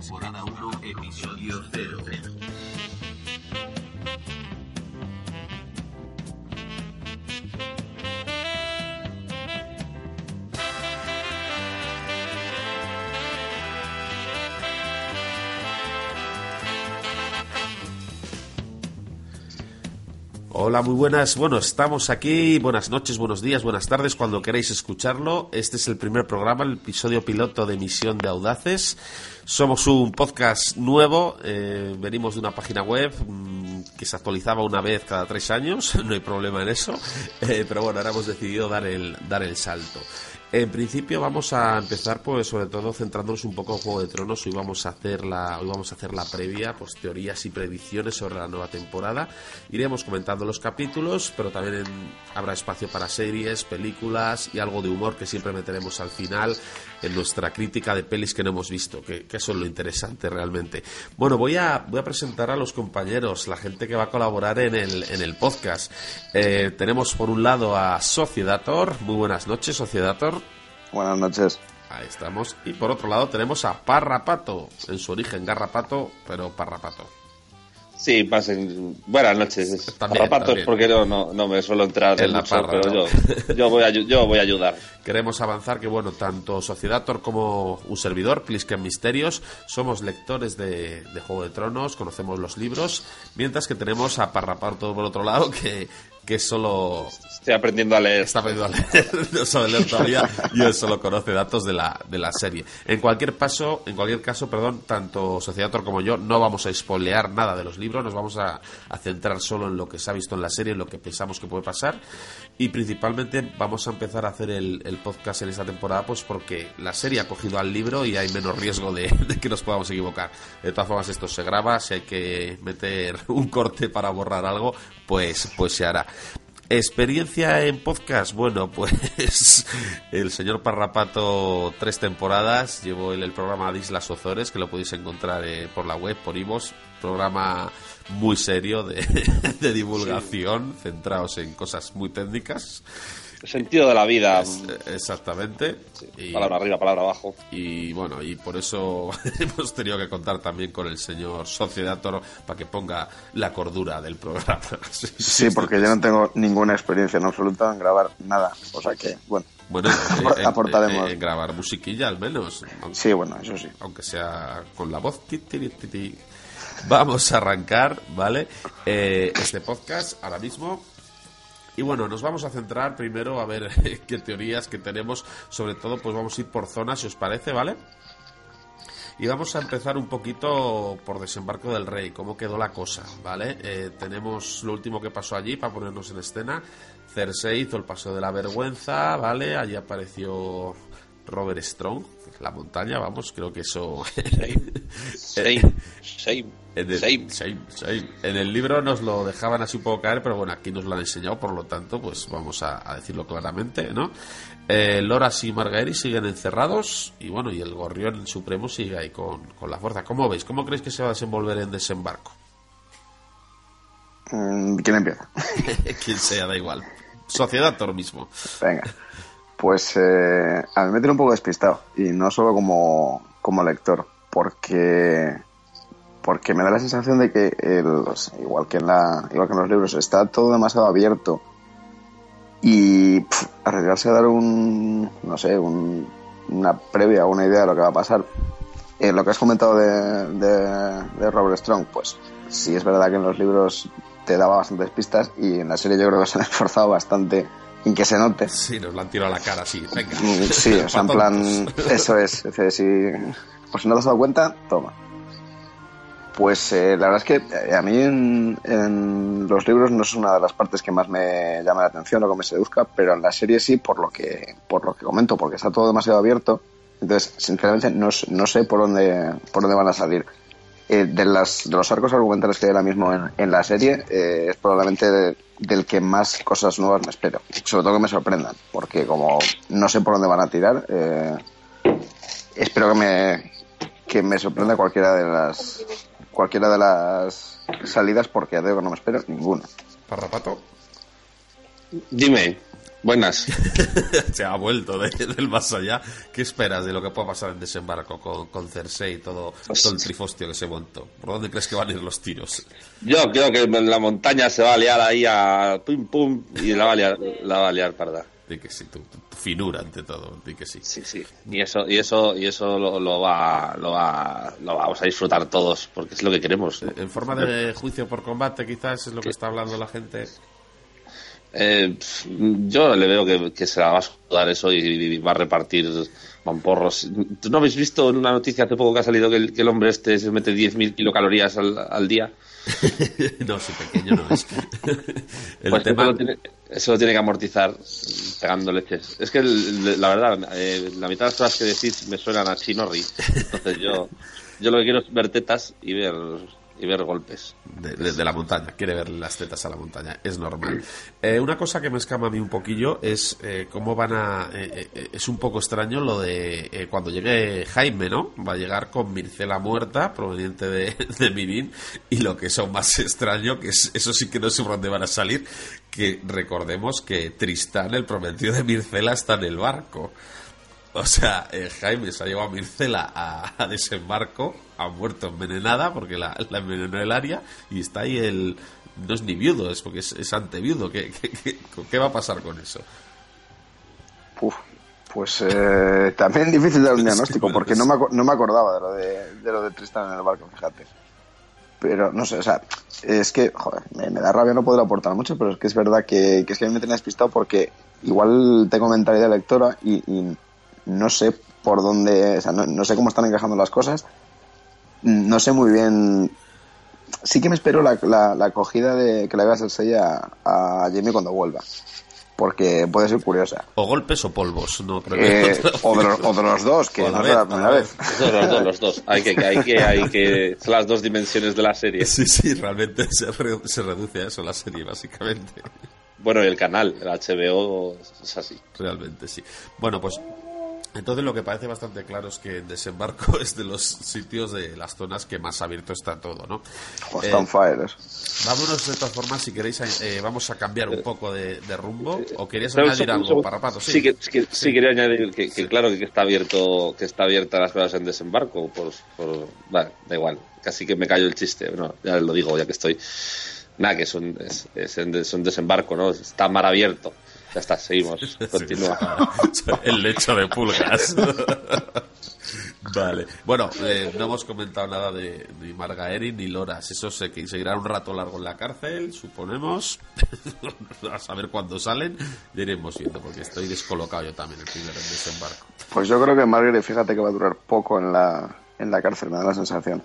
temporada 1, episodio 0. Hola, muy buenas. Bueno, estamos aquí. Buenas noches, buenos días, buenas tardes, cuando queráis escucharlo. Este es el primer programa, el episodio piloto de Misión de Audaces. Somos un podcast nuevo. eh, venimos de una página web mm, que se actualizaba una vez cada tres años. No hay problema en eso. Eh, pero bueno, ahora hemos decidido dar el, dar el salto. En principio vamos a empezar pues sobre todo centrándonos un poco en Juego de Tronos. Hoy vamos a hacer la, hoy vamos a hacer la previa, pues teorías y predicciones sobre la nueva temporada. Iremos comentando los capítulos, pero también en- habrá espacio para series, películas y algo de humor que siempre meteremos al final en nuestra crítica de pelis que no hemos visto, que, que eso es lo interesante realmente. Bueno, voy a, voy a presentar a los compañeros, la gente que va a colaborar en el, en el podcast. Eh, tenemos por un lado a Sociedator. Muy buenas noches, Sociedator. Buenas noches. Ahí estamos. Y por otro lado tenemos a Parrapato, en su origen Garrapato, pero Parrapato. Sí, pasen. Buenas noches. También, Rapatos, también. porque no, no, no me suelo entrar En la mucho, parra, pero ¿no? yo, yo, voy a, yo voy a ayudar. Queremos avanzar que, bueno, tanto Sociedator como un servidor, Plisken Misterios, somos lectores de, de Juego de Tronos, conocemos los libros, mientras que tenemos a Parrapato por otro lado, que, que solo Estoy aprendiendo a leer. está aprendiendo a leer, no sabe leer todavía y él solo conoce datos de la, de la serie. En cualquier paso, en cualquier caso, perdón, tanto Sociedator como yo no vamos a spoilear nada de los libros, nos vamos a, a centrar solo en lo que se ha visto en la serie, en lo que pensamos que puede pasar y principalmente vamos a empezar a hacer el, el podcast en esta temporada pues porque la serie ha cogido al libro y hay menos riesgo de, de que nos podamos equivocar. De todas formas esto se graba, si hay que meter un corte para borrar algo, pues, pues se hará. Experiencia en podcast, bueno, pues el señor Parrapato tres temporadas, llevó el, el programa de Islas Ozores, que lo podéis encontrar eh, por la web, por Ivos, programa muy serio de, de divulgación, centrados en cosas muy técnicas, Sentido de la vida. Es- exactamente. Y- Palabra arriba, palabra abajo. y bueno, y por eso hemos tenido que contar también con el señor Sociedator para que ponga la cordura del programa. Sí, Sí, porque yo no tengo ninguna experiencia en absoluta en grabar nada. O sea que, bueno, Bueno, Apor- en, aportaremos. en- en grabar musiquilla al menos, aunque, sí, bueno, eso sí. aunque sea con la voz. ti, ti, ti, ti. Vamos a arrancar, ¿vale? Eh, este podcast ahora mismo. Y bueno, nos vamos a centrar primero a ver qué teorías que tenemos. Sobre todo, pues vamos a ir por zonas, si os parece, ¿vale? Y vamos a empezar un poquito por Desembarco del Rey, cómo quedó la cosa, ¿vale? Eh, tenemos lo último que pasó allí para ponernos en escena. Cersei hizo el paso de la vergüenza, ¿vale? Allí apareció Robert Strong, la montaña, vamos, creo que eso... Same, same, En el, same. same, same. En el libro nos lo dejaban así un poco caer, pero bueno, aquí nos lo han enseñado, por lo tanto, pues vamos a, a decirlo claramente, ¿no? Eh, Loras y Margaery siguen encerrados y bueno, y el Gorrión Supremo sigue ahí con, con la fuerza. ¿Cómo veis? ¿Cómo creéis que se va a desenvolver en desembarco? Mm, ¿Quién empieza? Quien sea, da igual. Sociedad Tor mismo. Venga. Pues eh, a mí me tiene un poco despistado. Y no solo como, como lector. Porque porque me da la sensación de que el- igual que en la igual que en los libros está todo demasiado abierto y pf, arriesgarse a dar un no sé un- una previa una idea de lo que va a pasar Eh, lo que has comentado de, de, de Robert Strong pues sí es verdad que en los libros te daba bastantes pistas y en la serie yo creo que se han esforzado bastante en que se note Sí, nos la han tirado a la cara, sí. Venga. Sí, o sea, en plan, eso es. es decir, si, pues si no te has dado cuenta, toma. Pues eh, la verdad es que eh, a mí en, en los libros no es una de las partes que más me llama la atención o que me seduzca, pero en la serie sí, por lo que, por lo que comento, porque está todo demasiado abierto. Entonces, sinceramente, no, no sé por dónde, por dónde van a salir. Eh, de, las, de los arcos argumentales que hay ahora mismo en, en la serie, eh, es probablemente de- del que más cosas nuevas me espero. Sobre todo que me sorprendan, porque como no sé por dónde van a tirar, eh, espero que me, que me sorprenda cualquiera de las cualquiera de las salidas, porque ya digo que no me espero ninguna. Parrapato. Dime, buenas. Se ha vuelto de- del más allá. ¿Qué esperas de lo que pueda pasar en desembarco con, con Cersei y todo, todo el trifostio que se montó? ¿Por dónde crees que van a ir los tiros? Yo creo que en la montaña se va a liar ahí a pum pum y la va a liar, la va a liar parda. Di que sí, tu, tu- tu finura ante todo, di que sí. Sí, sí. Y eso, y eso, y eso lo, lo va, lo va, lo vamos a disfrutar todos, porque es lo que queremos. En forma de juicio por combate, quizás es lo que está hablando la gente. Eh, yo le veo que, que se la va a sudar eso y, y va a repartir mamporros. ¿Tú no habéis visto en una noticia hace poco que ha salido que el, que el hombre este se mete 10.000 kilocalorías al, al día? no, si pequeño no es. el Pues tema. eso, lo tiene, eso lo tiene que amortizar pegando leches. Es que el- la verdad, eh, la mitad de las cosas que decís me suenan a chinorri. Entonces yo, yo lo que quiero es ver tetas y ver, y ver golpes. de, de- la montaña, quiere ver las tetas a la montaña, es normal. Eh, una cosa que me escama a mí un poquillo es eh, cómo van a... eh, eh, es un poco extraño lo de eh, cuando llegue Jaime, ¿no? Va a llegar con Mircela muerta, proveniente de, de Mirin, y lo que es aún más extraño, que es, eso sí que no sé por dónde van a salir, que recordemos que Tristán, el prometido de Mircela, está en el barco. O sea, eh, Jaime se ha llevado a Mircela a, a desembarco, ha muerto envenenada porque la, la envenenó el área y está ahí el... No es ni viudo, es porque es, es anteviudo. ¿Qué, qué, qué, qué va a pasar con eso? Uf, pues eh, también difícil dar un diagnóstico, porque no me, no me acordaba de lo de, de lo de Tristan en el barco, fíjate. Pero no sé, o sea, es que, joder, me, me da rabia no poder aportar mucho, pero es que es verdad que, que es que a mí me tenía despistado porque igual tengo mentalidad de lectora y, y no sé por dónde, o sea, no, no sé cómo están encajando las cosas. No sé muy bien. Sí que me espero la, la, la acogida de que le haga Cersei a, a Jamie cuando vuelva. Porque puede ser curiosa. O golpes o polvos, no Eh, o, de los, o de los dos, que O no es vez, la a la primera vez. vez. Los dos, los dos. Hay que, hay que, hay que, son las dos dimensiones de la serie. Sí, sí, realmente se, re- se reduce a eso la serie, básicamente. Bueno, y el canal, el HBO, es así. Realmente sí. Bueno, pues entonces lo que parece bastante claro es que en desembarco es de los sitios de las zonas que más abierto está todo, ¿no? Eh. Vámonos de todas formas, si queréis, eh, vamos a cambiar un poco de, de rumbo. ¿O querías Pero añadir algo, segundo. Parrapato? Sí, Sí, que, sí que- sí quería añadir que, que claro que está abierto, que está abierta las cosas en desembarco, por, por vale, da igual, casi que me callo el chiste, no, ya lo digo, ya que estoy, nada, que es un, es, es en- es un desembarco, ¿no? Está mar abierto, ya está, seguimos, continúa. El lecho de pulgas. Vale. Bueno, eh, no hemos comentado nada de ni Margaerin ni Loras. Eso se que seguirán un rato largo en la cárcel, suponemos. a saber cuándo salen. Iremos viendo, porque estoy descolocado yo también el primer desembarco. Pues yo creo que Margaret, fíjate que va a durar poco en la, en la cárcel, me da la sensación.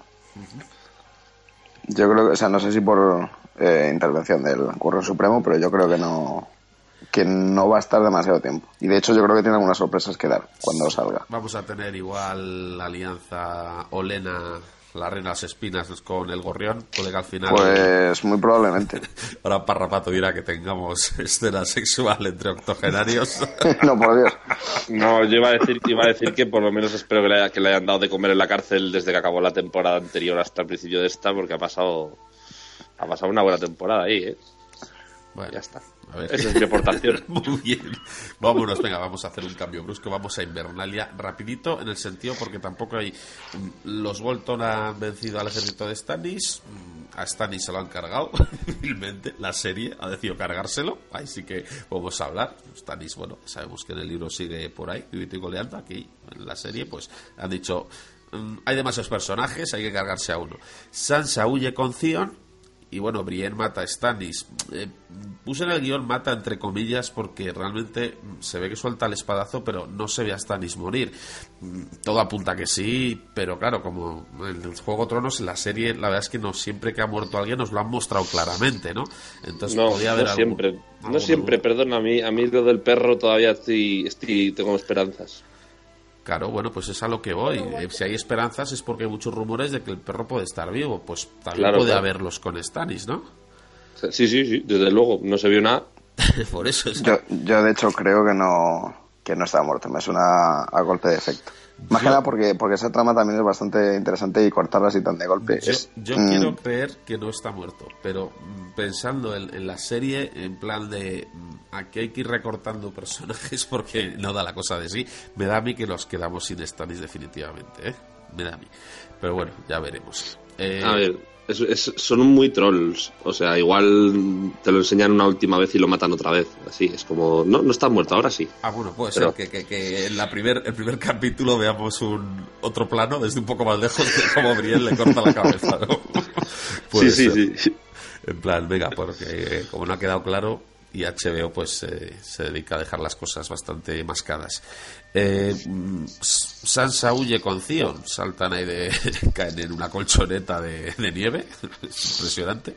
Yo creo que, o sea, no sé si por eh, intervención del Curro Supremo, pero yo creo que no que no va a estar demasiado tiempo. Y de hecho yo creo que tiene algunas sorpresas que dar cuando salga. Vamos a tener igual la alianza Olena, la reina de las espinas con el gorrión. Puede que al final. Pues muy probablemente. Ahora Parrapato dirá que tengamos escena sexual entre octogenarios. no, por Dios. No, yo iba a decir, iba a decir que por lo menos espero que le, haya- que le hayan dado de comer en la cárcel desde que acabó la temporada anterior hasta el principio de esta, porque ha pasado, ha pasado una buena temporada ahí, ¿eh? Bueno, Ya está. A ver. Esa es mi aportación. Muy bien. Vámonos, venga, vamos a hacer un cambio brusco. Vamos a Invernalia rapidito, en el sentido porque tampoco hay... mm, Los Bolton han vencido al ejército de Stannis. mm, A Stannis se lo han cargado. La serie ha decidido cargárselo. Ahí sí que vamos a hablar. Stannis, bueno, sabemos que en el libro sigue por ahí, vivito y goleando. Aquí, en la serie, pues han dicho... mm, Hay demasiados personajes, hay que cargarse a uno. Sansa huye con Theon y bueno, Brienne mata a Stannis. Eh, puse en el guion mata entre comillas porque realmente mm, se ve que suelta el espadazo, pero no se ve a Stannis morir. Mm, Todo apunta que sí, pero claro, como en el Juego de Tronos, en la serie, la verdad es que no siempre que ha muerto alguien nos lo han mostrado claramente, ¿no? Entonces No, podía haber no algún- siempre. algún- No siempre, perdón, a mí, a mí lo del perro todavía estoy, estoy tengo esperanzas. Claro, bueno, pues es a lo que voy. Eh, Si hay esperanzas es porque hay muchos rumores de que el perro puede estar vivo. Pues también Claro, puede claro. haberlos con Stannis, ¿no? Sí, sí, sí, desde luego, no se vio nada. Por eso es Yo, yo de hecho creo que no que no está muerto, me suena a golpe de efecto. Más Yo- que nada porque, porque esa trama también es bastante interesante y cortarla así tan de golpe. Yo, es, yo mm, quiero creer que no está muerto, pero mm, pensando en, en la serie, en plan de mm, aquí hay que ir recortando personajes porque no da la cosa de sí, me da a mí que nos quedamos sin Stannis definitivamente, ¿eh? Me da a mí. Pero bueno, ya veremos. Eh, A ver, es- es- son muy trolls. O sea, igual te lo enseñan una última vez y lo matan otra vez. Así, es como, no, no está muerto, ahora sí. Ah, bueno, puede Pero- ser que, que- que en la primer, el primer capítulo veamos un otro plano desde un poco más lejos de cómo Brienne le corta la cabeza, sí, sí, sí. En plan, venga, porque eh, como no ha quedado claro, y HBO pues eh, se dedica a dejar las cosas bastante mascadas. Eh, mm, Sansa huye con Theon, saltan ahí de. caen en una colchoneta de, de nieve, es impresionante.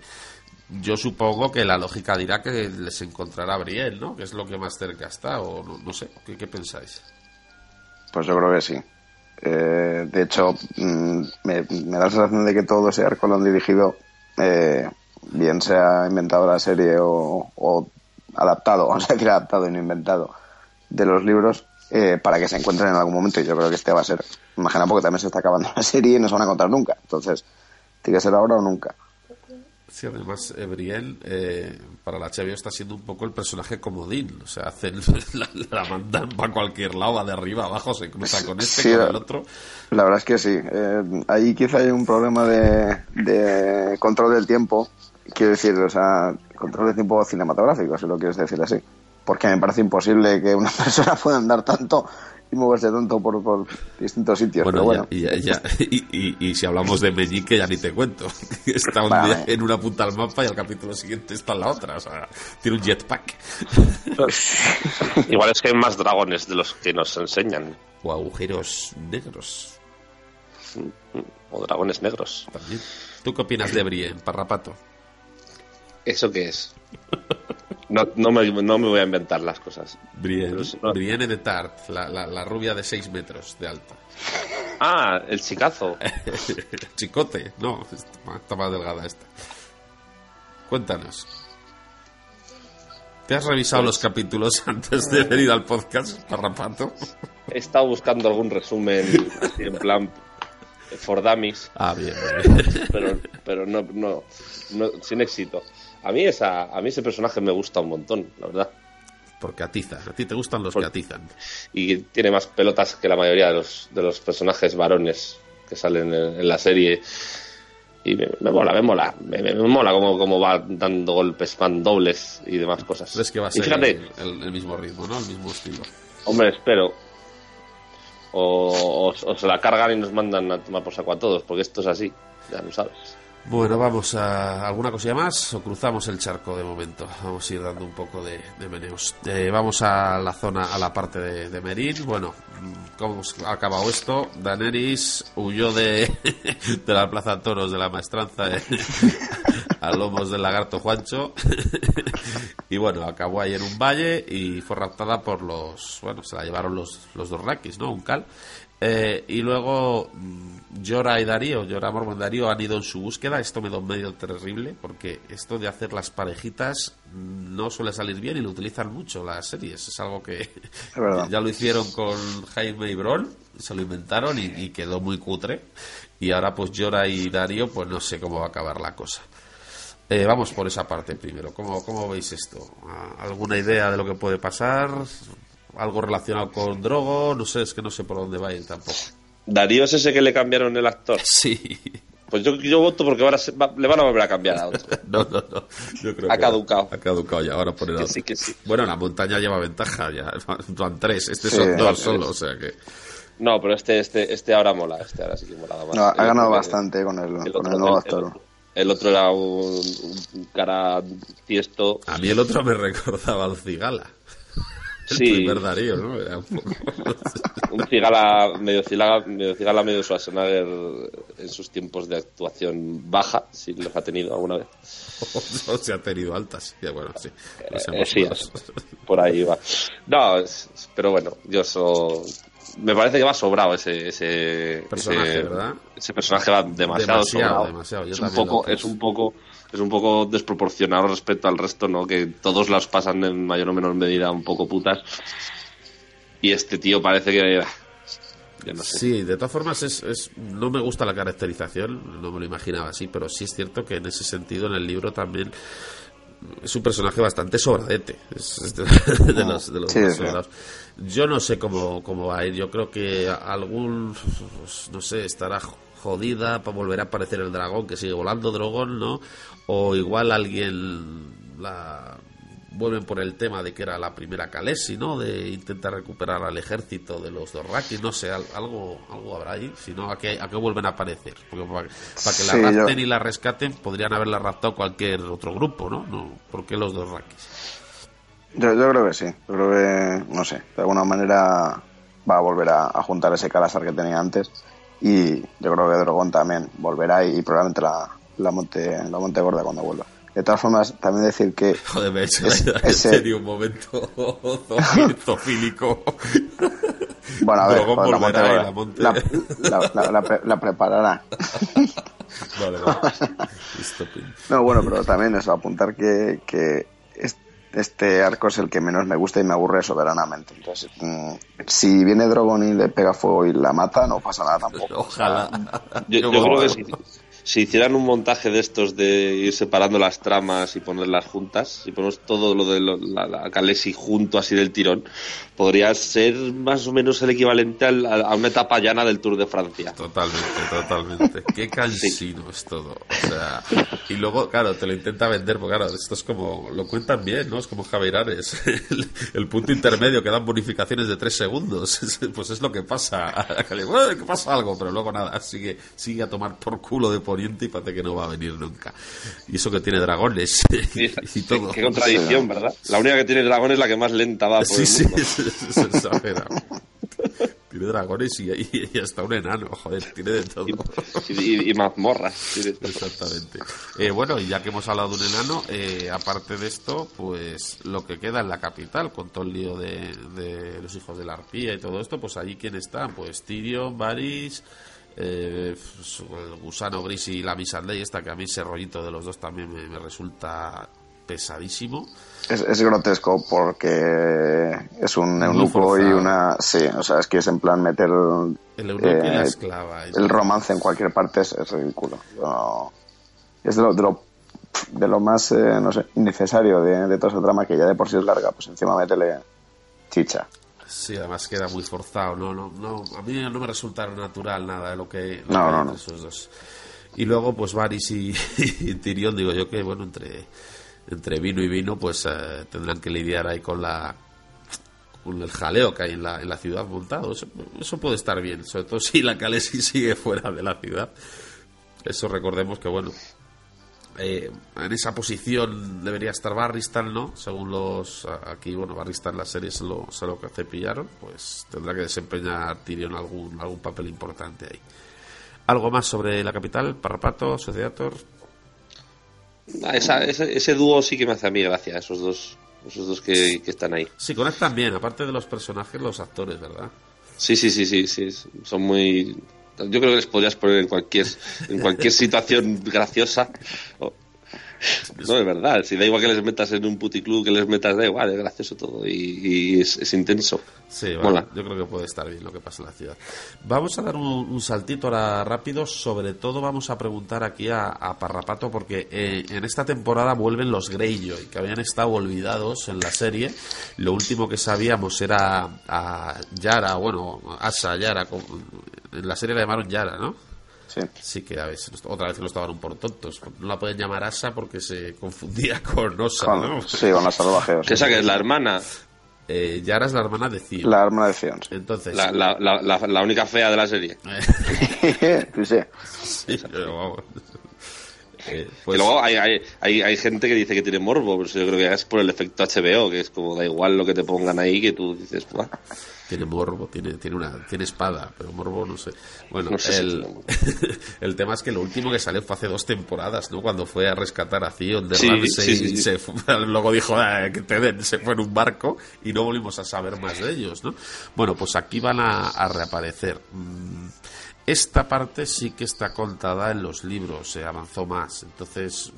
Yo supongo que la lógica dirá que les encontrará Brienne, ¿no? Que es lo que más cerca está, o no, no sé, ¿qué, pensáis? Pues yo creo que sí. Eh, de hecho, mm, me, me da la sensación de que todo ese arco lo han dirigido, eh, bien sea inventado la serie o adaptado, vamos a decir adaptado y no inventado, de los libros, eh, para que se encuentren en algún momento. Y yo creo que este va a ser, imagina porque también se está acabando la serie y no se van a encontrar nunca. Entonces, tiene que ser ahora o nunca. Sí, además, eh, eh, para la HBO está siendo un poco el personaje comodín. O sea, hacen la, la mandan para cualquier lado, va de arriba, abajo, se cruza con este, Sí, con el otro. La verdad es que sí. Eh, ahí quizá hay un problema de, de control del tiempo. Quiero decir, o sea, control del tiempo cinematográfico, si lo quieres decir así. Porque me parece imposible que una persona pueda andar tanto y moverse tanto por, por distintos sitios. Bueno, pero bueno, ya- y, ya- y, y- y si hablamos de Meñique, ya ni te cuento. Está un Vale. día en una punta del mapa y al capítulo siguiente está en la otra. O sea, tiene un jetpack. Igual es que hay más dragones de los que nos enseñan. O agujeros negros O dragones negros. también. ¿Tú qué opinas de Brienne, Parrapato? ¿Eso qué es? No, no, me, no me voy a inventar las cosas. Brienne, no- Brienne de Tart, la, la- la rubia de 6 metros de alta. Ah, el chicazo. Chicote, no, está más- está más delgada esta. Cuéntanos. ¿Te has revisado los capítulos antes de venir al podcast, Parrapato? He estado buscando algún resumen así en plan for dummies, Ah, bien, bien. pero, pero no, no, no- sin éxito. A mí, esa, a mí ese personaje me gusta un montón, la verdad. Porque atizan. A ti te gustan los que atizan. Y tiene más pelotas que la mayoría de los, de los personajes varones que salen en, en la serie. Y me, me mola, me mola. Me, me- me mola cómo, cómo va dando golpes, van dobles y demás cosas. ¿Crees que va a y ser fíjate, el, el mismo ritmo, ¿no? El mismo estilo. Hombre, espero. O, o- o se la cargan y nos mandan a tomar por saco a todos, porque esto es así, ya lo sabes. Bueno, vamos a alguna cosilla más o cruzamos el charco de momento. Vamos a ir dando un poco de, de meneos. Eh, vamos a la zona, a la parte de, de Merín. Bueno, ¿cómo ha acabado esto? Daenerys huyó de, de la plaza toros de la maestranza eh, a lomos del lagarto Juancho. y bueno, acabó ahí en un valle y fue raptada por los. Bueno, se la llevaron los, los dos raquis, ¿no? Un cal. Eh, y luego mm, Llora y Darío, Llora Mormon Darío han ido en su búsqueda. Esto me da un medio terrible porque esto de hacer las parejitas mm, no suele salir bien y lo utilizan mucho las series. Es algo que ya lo hicieron con Jaime y Bron, se lo inventaron y, y quedó muy cutre. Y ahora pues Llora y Darío, pues no sé cómo va a acabar la cosa. Eh, vamos por esa parte primero. ¿Cómo, ¿Cómo veis esto? ¿Ah, ¿Alguna idea de lo que puede pasar? ¿Algo relacionado con Drogo? No sé, es que no sé por dónde va a ir tampoco. Darío es ese que le cambiaron el actor. Sí. Pues yo, yo voto porque ahora se va- le van a volver a cambiar a otro. No, no, no. Yo creo Ha que caducado. Ha caducado ya, ahora poner Que otro. sí, que sí. Bueno, la montaña lleva ventaja ya. Van tres, este Sí, son dos tres. solo, o sea que. No, pero este, este, este ahora mola, este ahora sí que mola más. no, ha ganado que bastante con el, el con otro- el nuevo el- actor. el otro era un, un cara tiesto. A mí el otro me recordaba al Cigala. Sí. Darío, ¿no? Era un poco... Un cigala medio cigala, medio cigala, medio Schwarzenegger en sus tiempos de actuación baja, si los ha tenido alguna vez. o se ha tenido altas. Ya, bueno, sí. Eh, sí, por ahí va. No, es- pero bueno, yo so, me parece que va sobrado ese ese Personaje, ese, ¿verdad? ese personaje va demasiado, Demasiado, sobrado. demasiado, yo Es un poco es un poco es un poco desproporcionado respecto al resto, ¿no? Que todos las pasan en mayor o menor medida un poco putas. Y este tío parece que no sé. Sí, de todas formas es, es- no me gusta la caracterización, no me lo imaginaba así, pero sí es cierto que en ese sentido en el libro también es un personaje bastante sobradete, es, es de, de los, de los Sí, sobrados. Yo no sé cómo, cómo va a ir, yo creo que algún, no sé, estará jodida para volver a aparecer el dragón que sigue volando, dragón, ¿no? O igual alguien la vuelven por el tema de que era la primera Kalesi, ¿no? De intentar recuperar al ejército de los Dorraki, no sé, al- algo algo habrá ahí, si no, ¿a qué, a qué vuelven a aparecer? Porque para, para que la Sí, yo- rapten y la rescaten, podrían haberla raptado cualquier otro grupo, ¿no? no ¿Por qué los Dorrakis? Yo, yo creo que sí. Yo creo que, no sé, de alguna manera va a volver a, a juntar ese Calasar que tenía antes. Y yo creo que Drogon también volverá y, probablemente la, la, monte, la monte gorda cuando vuelva. De todas formas, también decir que Joder, me he hecho Es- la idea, en ese- serio un momento zofílico. Bueno, a ver, joder, la monte y la monte- La, pre- la preparará. Vale, vale. No, bueno, pero también eso, apuntar que, que este arco es el que menos me gusta y me aburre soberanamente. Entonces, mm, si viene Drogon y le pega fuego y la mata, no pasa nada tampoco. Ojalá. Yo, creo que si, si hicieran un montaje de estos de ir separando las tramas y ponerlas juntas, si ponemos todo lo de lo- la, la Kalesi junto así del tirón, podría ser más o menos el equivalente al- a, una etapa llana del Tour de Francia. Totalmente, totalmente. Qué cansino es todo. O sea, y luego, claro, te lo intenta vender, porque claro, esto es como, lo cuentan bien, ¿no? Es como Javier Ares, el, el punto intermedio que dan bonificaciones de tres segundos. Es- Pues es lo que pasa. Bueno, que pasa algo, pero luego nada, sigue, sigue a tomar por culo de poniente y parece que no va a venir nunca. Y eso que tiene dragones y, y todo. Qué contradicción, ¿verdad? La única que tiene dragón es la que más lenta va por Sí, el sí, mundo. es exagerado. Tiene dragones y, y- y hasta un enano, joder, tiene de todo. Y, mazmorras. Exactamente. Eh, bueno, y ya que hemos hablado de un enano, eh, aparte de esto, pues lo que queda en la capital, con todo el lío de, de los hijos de la arpía y todo esto, pues allí quién está, pues Tyrion, Varys, eh, pues, el gusano gris y la Missandei, esta que a mí ese rollito de los dos también me, me resulta pesadísimo. Es, es grotesco porque es un eunuco y una... Sí, o sea, es que es en plan meter el, la eh, esclava. el romance en cualquier parte es, es ridículo. No- es de lo, de lo, de lo más, eh, no sé, innecesario de, de toda esa trama que ya de por sí es larga, pues encima métele chicha. Sí, además queda muy forzado. No, no, no, a mí no me resulta natural nada de lo que, lo No, que no, no. esos dos. Y luego, pues Varys y, y Tyrion, digo yo que, bueno, entre, entre vino y vino, pues eh, tendrán que lidiar ahí con la con el jaleo que hay en la, en la ciudad montado. Eso, eso puede estar bien, sobre todo si la Khaleesi sigue fuera de la ciudad. Eso recordemos que, bueno, eh, en esa posición debería estar Barristan, ¿no? Según los. Aquí, bueno, Barristan la serie se lo, se lo que cepillaron, pues tendrá que desempeñar Tyrion algún, algún papel importante ahí. ¿Algo más sobre la capital? Parrapato, Sociedator. Ah, esa- ese, ese dúo sí que me hace a mí gracia, esos dos, esos dos que, que están ahí. Sí, conectan bien, aparte de los personajes, los actores, ¿verdad? Sí, sí, sí, sí, sí, son muy... Yo creo que les podrías poner en cualquier, en cualquier situación graciosa. No, es verdad, si da igual que les metas en un puticlub, que les metas, da igual, es gracioso todo y, y es, es intenso. Sí, Mola. yo creo que puede estar bien lo que pasa en la ciudad. Vamos a dar un, un saltito ahora rápido, sobre todo vamos a preguntar aquí a, a Parrapato porque eh, en esta temporada vuelven los Greyjoy, que habían estado olvidados en la serie. Lo último que sabíamos era a Yara, bueno, Asa, Yara, en la serie la llamaron Yara, ¿no? Sí. Sí que a veces, otra vez lo estaban un por tontos. No la pueden llamar Asa porque se confundía con Osa, Con, ¿no? sí, con los salvajeos. Que esa que es la hermana, Eh, Yara es la hermana de Cid. La arma de Sion. sí. Entonces, la, la, la, la, la única fea de la serie. Sí, sí. Sí, pero vamos. Eh, Que pues, luego hay, hay, hay, hay gente que dice que tiene morbo, pero eso yo creo que es por el efecto HBO, que es como da igual lo que te pongan ahí, que tú dices, "Buah". Tiene morbo, tiene, tiene una, tiene espada, pero morbo no sé. Bueno, No sé si el, el tema es que lo último que salió fue hace dos temporadas, ¿no? Cuando fue a rescatar a Theon de Sí, Ramsay sí, sí, y sí. se fue- luego dijo "Ah, que te den, se fue en un barco y no volvimos a saber más de ellos, ¿no? Bueno, pues aquí van a, a reaparecer. Mm, Esta parte sí que está contada en los libros, se avanzó más. Entonces,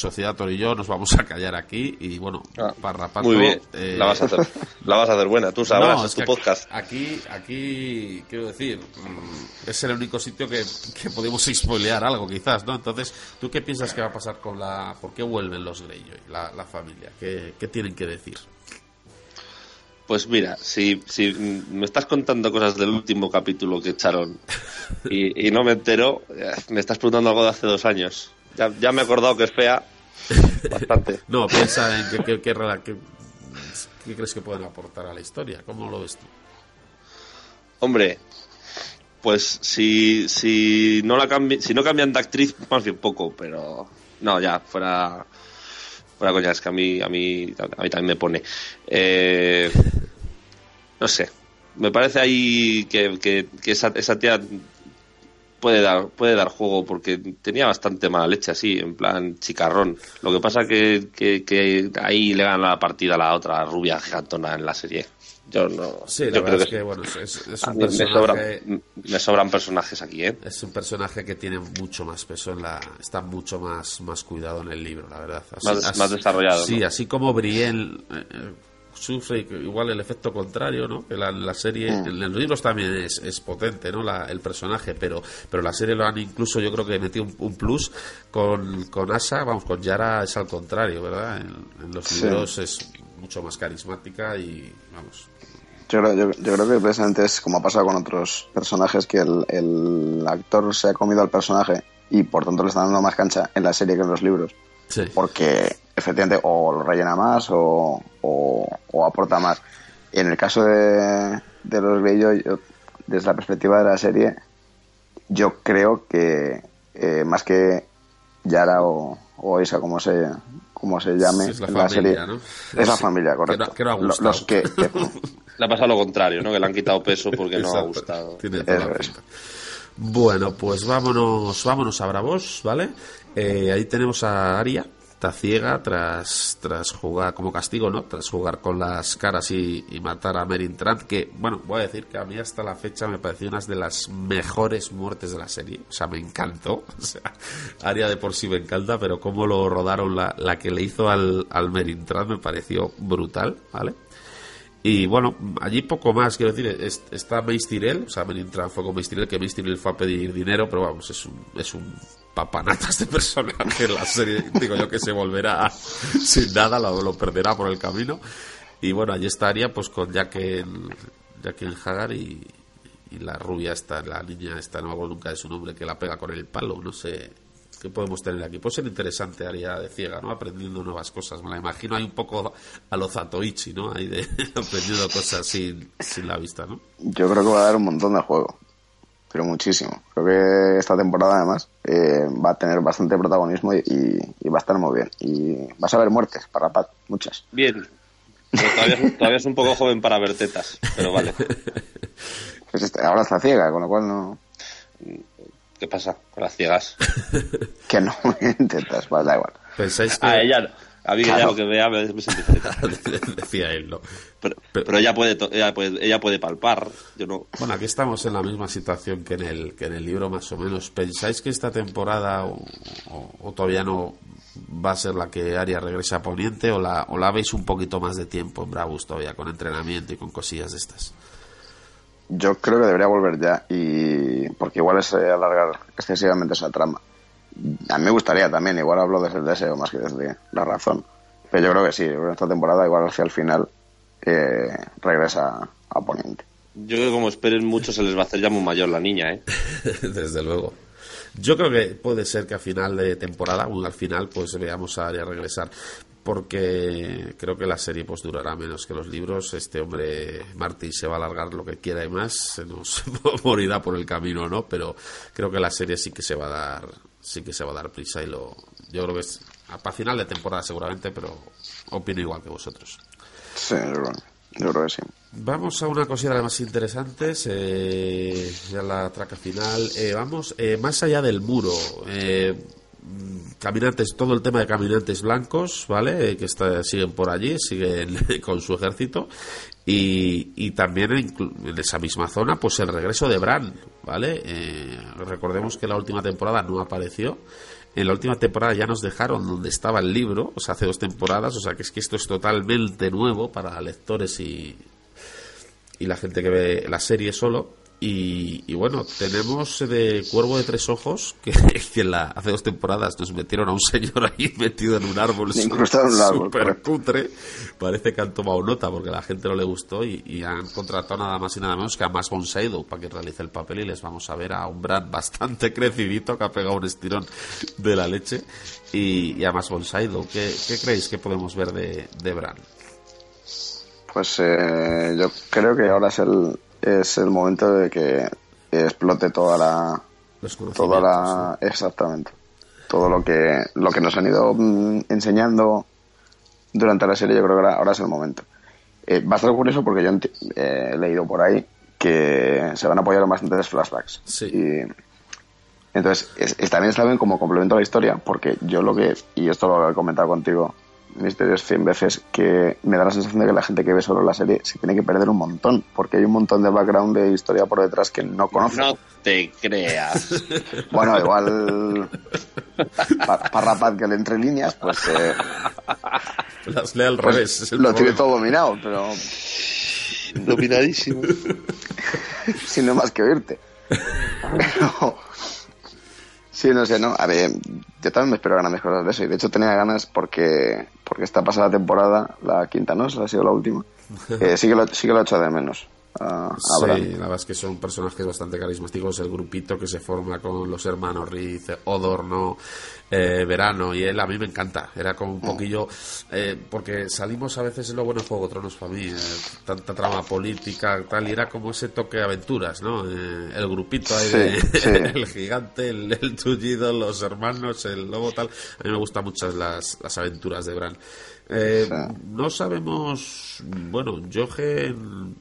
Sociedad Toro y yo nos vamos a callar aquí y bueno, Ah, Parrapato, Muy bien, eh, la vas a hacer, la vas a hacer buena, tú sabrás, no, es es tu podcast. Aquí, aquí, quiero decir, mm, es el único sitio que, que podemos spoilear algo, quizás, ¿no? Entonces, ¿tú qué piensas que va a pasar con la... ¿Por qué vuelven los Greyjoy, la, la familia? ¿Qué, ¿Qué tienen que decir? Pues mira, si, si me estás contando cosas del último capítulo que echaron y, y no me entero, eh, me estás preguntando algo de hace dos años. Ya, ya me he acordado que es fea bastante. No, piensa en qué, qué, crees que pueden aportar a la historia. ¿Cómo lo ves tú? Hombre, pues si, si no la cambi- si no cambian de actriz, más bien poco, pero no, ya, fuera fuera coña, es que a mí, a mí, a mí también me pone. Eh, no sé, me parece ahí que, que, que esa, esa tía puede dar, puede dar juego porque tenía bastante mala leche así, en plan chicarrón. Lo que pasa que, que, que ahí le gana la partida a la otra rubia gigantona en la serie. Yo no. Sí, la yo creo es que bueno, es, es- es a un mí me, personaje... sobran, me sobran personajes aquí, ¿eh? Es un personaje que tiene mucho más peso en la, está mucho más, más cuidado en el libro, la verdad. Así- Más- así- más desarrollado, Sí, ¿no? así como Brienne eh, eh, sufre igual el efecto contrario, ¿no? Que la, la serie, Mm. en los libros también es, es potente, ¿no? La- el personaje, pero, pero la serie lo han incluso, yo creo que metido un, un plus con, con Asa, vamos, con Yara es al contrario, ¿verdad? En, en los Sí. libros es mucho más carismática y, vamos, Yo creo, yo, yo creo que precisamente es como ha pasado con otros personajes, que el, el actor se ha comido al personaje y por tanto le está dando más cancha en la serie que en los libros. sí. Porque efectivamente o lo rellena más o, o, o aporta más. En el caso de, de los Greyjoy, yo, desde la perspectiva de la serie, yo creo que eh, más que Yara o, o Isa, como se, como se llame Sí, es la en la familia, serie, ¿no? es la familia, que correcto. no- que no ha Lo- gustado. Los que, que- Le ha pasado lo contrario, ¿no? Que le han quitado peso porque no ha gustado. Tiene toda es. Bueno, pues vámonos, vámonos a Bravos, ¿vale? Eh, ahí tenemos a Aria, está ciega tras, tras jugar como castigo, ¿no? Tras jugar con las caras y, y matar a Merin Trant, que, bueno, voy a decir que a mí hasta la fecha me pareció una de las mejores muertes de la serie. O sea, me encantó. O sea, Aria de por sí me encanta, pero cómo lo rodaron, la, la que le hizo al, al Merin Trant me pareció brutal, ¿vale? Y bueno, allí poco más, quiero decir, es- está Mace o sea, Melintran fue con Mace Tyrell, que Mace Tyrell fue a pedir dinero, pero vamos, es un, es un papanatas de personaje la serie, digo yo que se volverá sin nada, lo, perderá por el camino. Y bueno, allí estaría pues con Jaqen, Jaqen Hagar y, y la rubia esta, la niña esta, no me acuerdo nunca de su nombre, que la pega con el palo, no sé qué podemos tener aquí. Puede ser interesante área de ciega, ¿no? Aprendiendo nuevas cosas. Me la imagino ahí un poco a lo Zatoichi, ¿no? Ahí de aprendiendo cosas sin, sin la vista, ¿no? yo creo que va a dar un montón de juego. Pero muchísimo. Creo que esta temporada, además, eh, va a tener bastante protagonismo y, y- y va a estar muy bien. Y vas a ver muertes, para Pat, muchas. Bien. Pero todavía, es- todavía es un poco joven para ver tetas, pero vale. Pues este- ahora está ciega, con lo cual no. ¿Qué pasa con las ciegas? Que no intentas, vale, da igual. Pensáis que... A ella, a mí que Claro. ella lo que vea me, me cerca. Decía él, ¿no? Pero, Pero- pero ella puede, to- ella puede, ella puede palpar. Yo no. Bueno, aquí estamos en la misma situación que en el, que en el libro, más o menos. ¿Pensáis que esta temporada o, o- o todavía no va a ser la que Aria regrese a Poniente o la, o la veis un poquito más de tiempo en Bravos todavía, con entrenamiento y con cosillas de estas? Yo creo que debería volver ya, y porque igual es eh, alargar excesivamente esa trama. A mí me gustaría también, igual hablo desde el deseo más que desde la razón. Pero yo creo que sí, en esta temporada, igual hacia el final, eh, regresa a Poniente. Yo creo que como esperen mucho se les va a hacer ya muy mayor la niña, ¿eh? Desde luego. Yo creo que puede ser que a final de temporada, o al final, pues veamos a Aria regresar. Porque creo que la serie pues durará menos que los libros. Este hombre, Martin, se va a alargar lo que quiera y más. Se nos morirá por el camino, ¿no? Pero creo que la serie sí que se va a dar sí que se va a dar prisa y lo yo creo que es para final de temporada seguramente, pero opino igual que vosotros. Sí, yo creo, que sí. Vamos a una cosita de más interesantes, eh, ya la traca final. Eh, vamos, eh, más allá del muro, eh, caminantes, todo el tema de caminantes blancos, ¿vale? Que está, siguen por allí, siguen con su ejército. Y, y también en, en, esa misma zona, pues el regreso de Bran, ¿vale? Eh, recordemos que la última temporada no apareció. En la última temporada ya nos dejaron donde estaba el libro, o sea, hace dos temporadas, o sea, que es que esto es totalmente nuevo para lectores y, y la gente que ve la serie solo. Y, y, bueno, tenemos de Cuervo de Tres Ojos, que, que la, hace dos temporadas nos metieron a un señor ahí metido en un árbol súper cutre. Parece que han tomado nota porque a la gente no le gustó y, y han contratado nada más y nada menos que a Max von Sydow para que realice el papel y les vamos a ver a un Brad bastante crecidito que ha pegado un estirón de la leche y, y a Max von Sydow. ¿Qué, ¿Qué, creéis que podemos ver de, de Bran? Pues eh, yo creo que ahora es el, es el momento de que explote toda la toda la ¿sí? exactamente todo lo que lo que nos han ido mm, enseñando durante la serie yo creo que ahora, ahora es el momento eh, va a estar curioso porque yo eh, he leído por ahí que se van a apoyar bastantes flashbacks sí. y entonces es, es, también está bien como complemento a la historia porque yo lo que y esto lo he comentado contigo Misterios 100 veces que me da la sensación de que la gente que ve solo la serie se tiene que perder un montón, porque hay un montón de background de historia por detrás que no conoce. No te creas. Bueno, igual Parrapat que le entre líneas, pues... Eh, Las lee al pues revés. Es lo problema. tiene todo dominado, pero... Dominadísimo. si no más que oírte. Pero... Sí, no sé, ¿no? A ver, yo también me espero grandes cosas de eso. Y de hecho tenía ganas porque porque esta pasada temporada, la quinta, ¿no? Esa ha sido la última. Eh, sí, que lo, sí que lo he hecho de menos. A, a sí, Bran. la verdad es que son personajes bastante carismáticos. El grupito que se forma con los hermanos Riz, Odor, ¿no? Eh, Verano y él, a mí me encanta. Era como un poquillo. Eh, porque salimos a veces en lo bueno de Juego de Tronos para mí. Eh, tanta trama política, tal. Y era como ese toque de aventuras, ¿no? El grupito ahí Sí, de. sí. el gigante, el, el tullido, los hermanos, el lobo, tal. A mí me gustan mucho las, las aventuras de Bran. Eh. No sabemos. Bueno, Jochen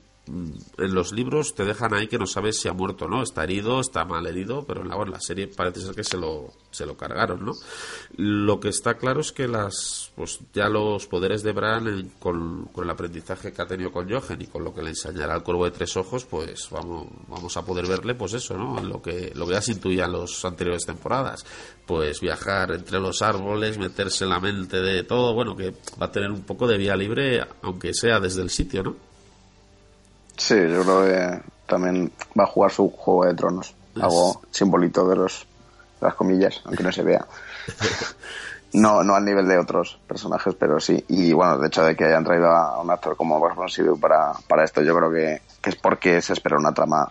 en los libros te dejan ahí que no sabes si ha muerto o no, está herido, está mal herido, pero en la, bueno, la serie parece ser que se lo, se lo cargaron, ¿no? Lo que está claro es que las, pues ya los poderes de Bran en- con, con el aprendizaje que ha tenido con Jochen y con lo que le enseñará al cuervo de tres ojos, pues vamos, vamos a poder verle, pues eso, ¿no? En lo que, lo que ya intuía en las anteriores temporadas, pues viajar entre los árboles, meterse en la mente de todo, bueno, que va a tener un poco de vía libre, aunque sea desde el sitio, ¿no? Sí, yo creo que también va a jugar su juego de tronos. Algo simbolito de los las comillas, aunque no se vea. No, no al nivel de otros personajes, pero sí. Y bueno, de hecho de que hayan traído a un actor como Sidu para, para esto, yo creo que, que es porque se espera una trama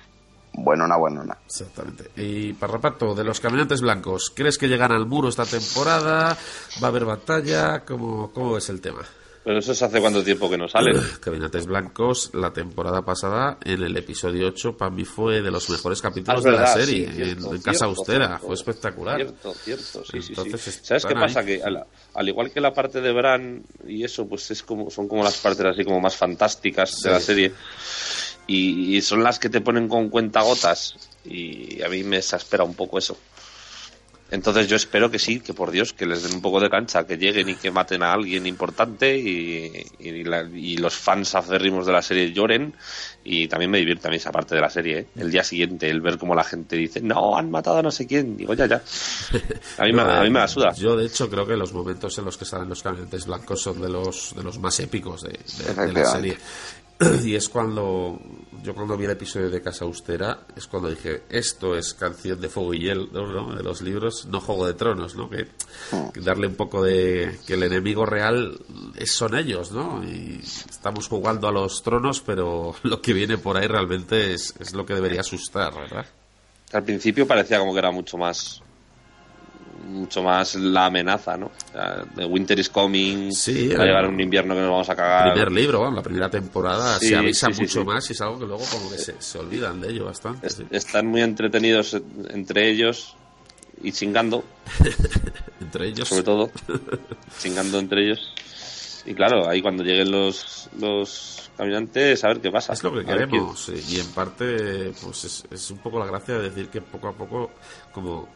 buenona, buenona. Exactamente. Y para reparto, de los caminantes blancos, ¿crees que llegan al muro esta temporada? ¿Va a haber batalla? ¿Cómo, cómo es el tema? Pero eso es hace cuánto tiempo que no salen. Caminantes blancos, la temporada pasada, en el episodio 8, para mí fue de los mejores Ah, capítulos es de la serie, sí, cierto, en, en Casa cierto, Austera. Fue espectacular. Cierto, cierto, sí, Entonces sí. ¿Sabes qué pasa? Que al, al igual que la parte de Bran y eso, pues es como son como las partes así como más fantásticas Sí. de la serie y, y son las que te ponen con cuentagotas y a mí me exaspera un poco eso. Entonces yo espero que sí, que por Dios, que les den un poco de cancha, que lleguen y que maten a alguien importante y, y, la- y los fans acérrimos de la serie lloren y también me divierte a mí esa parte de la serie. ¿eh? El día siguiente, el ver cómo la gente dice, no, han matado a no sé quién. Digo, ya, ya. A mí, me, a mí me la suda. Yo, de hecho, creo que los momentos en los que salen los caminantes blancos son de los, de los más épicos de, de- de la serie. Y es cuando, yo cuando vi el episodio de Casa Austera, es cuando dije, esto es canción de fuego y hielo, ¿no? De los libros, no Juego de Tronos, ¿no? Que, que darle un poco de, que el enemigo real es, son ellos, ¿no? Y estamos jugando a los tronos, pero lo que viene por ahí realmente es, es lo que debería asustar, ¿verdad? Al principio parecía como que era mucho más mucho más la amenaza, ¿no? O sea, The Winter is coming, Sí, va a eh, llegar un invierno que nos vamos a cagar. primer libro, bueno, la primera temporada Sí, se avisa sí, mucho más y es algo que luego como que se, se olvidan de ello bastante. Es-. Están muy entretenidos entre ellos y chingando, Entre ellos. sobre todo, chingando entre ellos. Y claro, ahí cuando lleguen los, los caminantes, a ver qué pasa. Es lo que queremos. Y en parte, pues es, es un poco la gracia de decir que poco a poco, como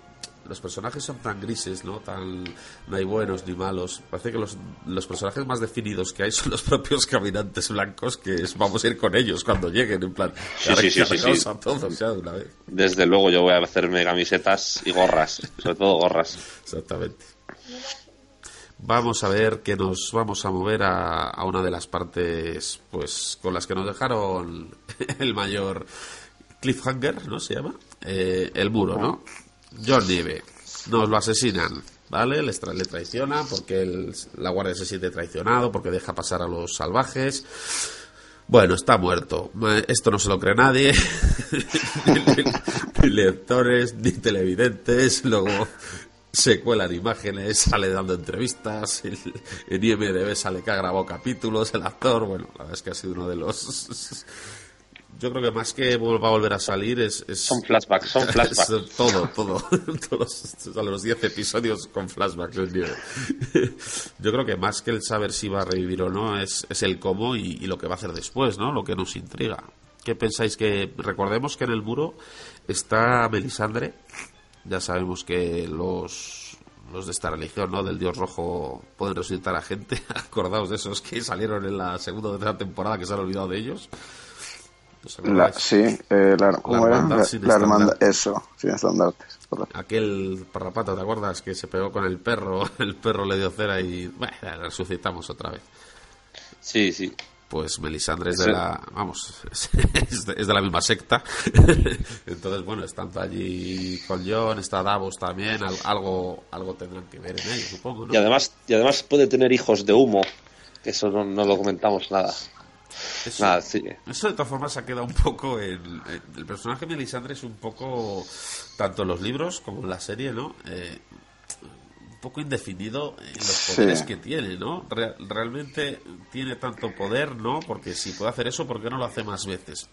los personajes son tan grises, ¿no? Tan, no hay buenos ni malos. Parece que los, los personajes más definidos que hay son los propios caminantes blancos, que es- vamos a ir con ellos cuando lleguen, en plan. Sí, sí, sí, sí. a todos ya de una vez. Desde luego yo voy a hacerme camisetas y gorras, sobre todo gorras. Exactamente. Vamos a ver que nos vamos a mover a, a una de las partes, pues, con las que nos dejaron el mayor cliffhanger, ¿no? Se llama Eh, el muro, ¿no? John Nieve, nos lo asesinan, ¿vale? Le traiciona porque el- la guardia se siente traicionado, porque deja pasar a los salvajes. Bueno, está muerto. Ma- Esto no se lo cree nadie. ni, ni lectores, ni televidentes. Luego se cuelan imágenes, sale dando entrevistas. el- En IMDB sale que ha grabado capítulos, el actor. Bueno, la verdad es que ha sido uno de los. Yo creo que más que vuelva a volver a salir es. es Son flashbacks, son flashbacks. es todo, todo. Todos a los 10 episodios con flashbacks. Yo creo que más que el saber si va a revivir o no, es, es el cómo y, y lo que va a hacer después, ¿no? Lo que nos intriga. ¿Qué pensáis que.? Recordemos que en el muro está Melisandre. Ya sabemos que los. Los de esta religión, ¿no? Del dios rojo pueden resucitar a gente. Acordaos de esos que salieron en la segunda o tercera temporada que se han olvidado de ellos. Sí, eh, la, ¿cómo era? hermandad La, sin la hermandad, estandarte. eso, sin estandartes. correcto. Aquel parrapato, ¿te acuerdas? Que se pegó con el perro, el perro le dio cera y bueno, resucitamos otra vez. Sí, sí. Pues Melisandre es de la, vamos, es de, es de la misma secta. Entonces, bueno, estando allí con John, está Davos también, al- algo, algo tendrán que ver en ello, supongo, ¿no? Y además, y además puede tener hijos de humo, que eso no, no lo comentamos nada. Eso, Nada, sí. eso de todas formas ha quedado un poco en, en- el personaje de Melisandre es un poco tanto en los libros como en la serie, ¿no? Eh, un poco indefinido en los poderes Sí. que tiene, ¿no? Re- realmente tiene tanto poder, ¿no? Porque si puede hacer eso, ¿por qué no lo hace más veces?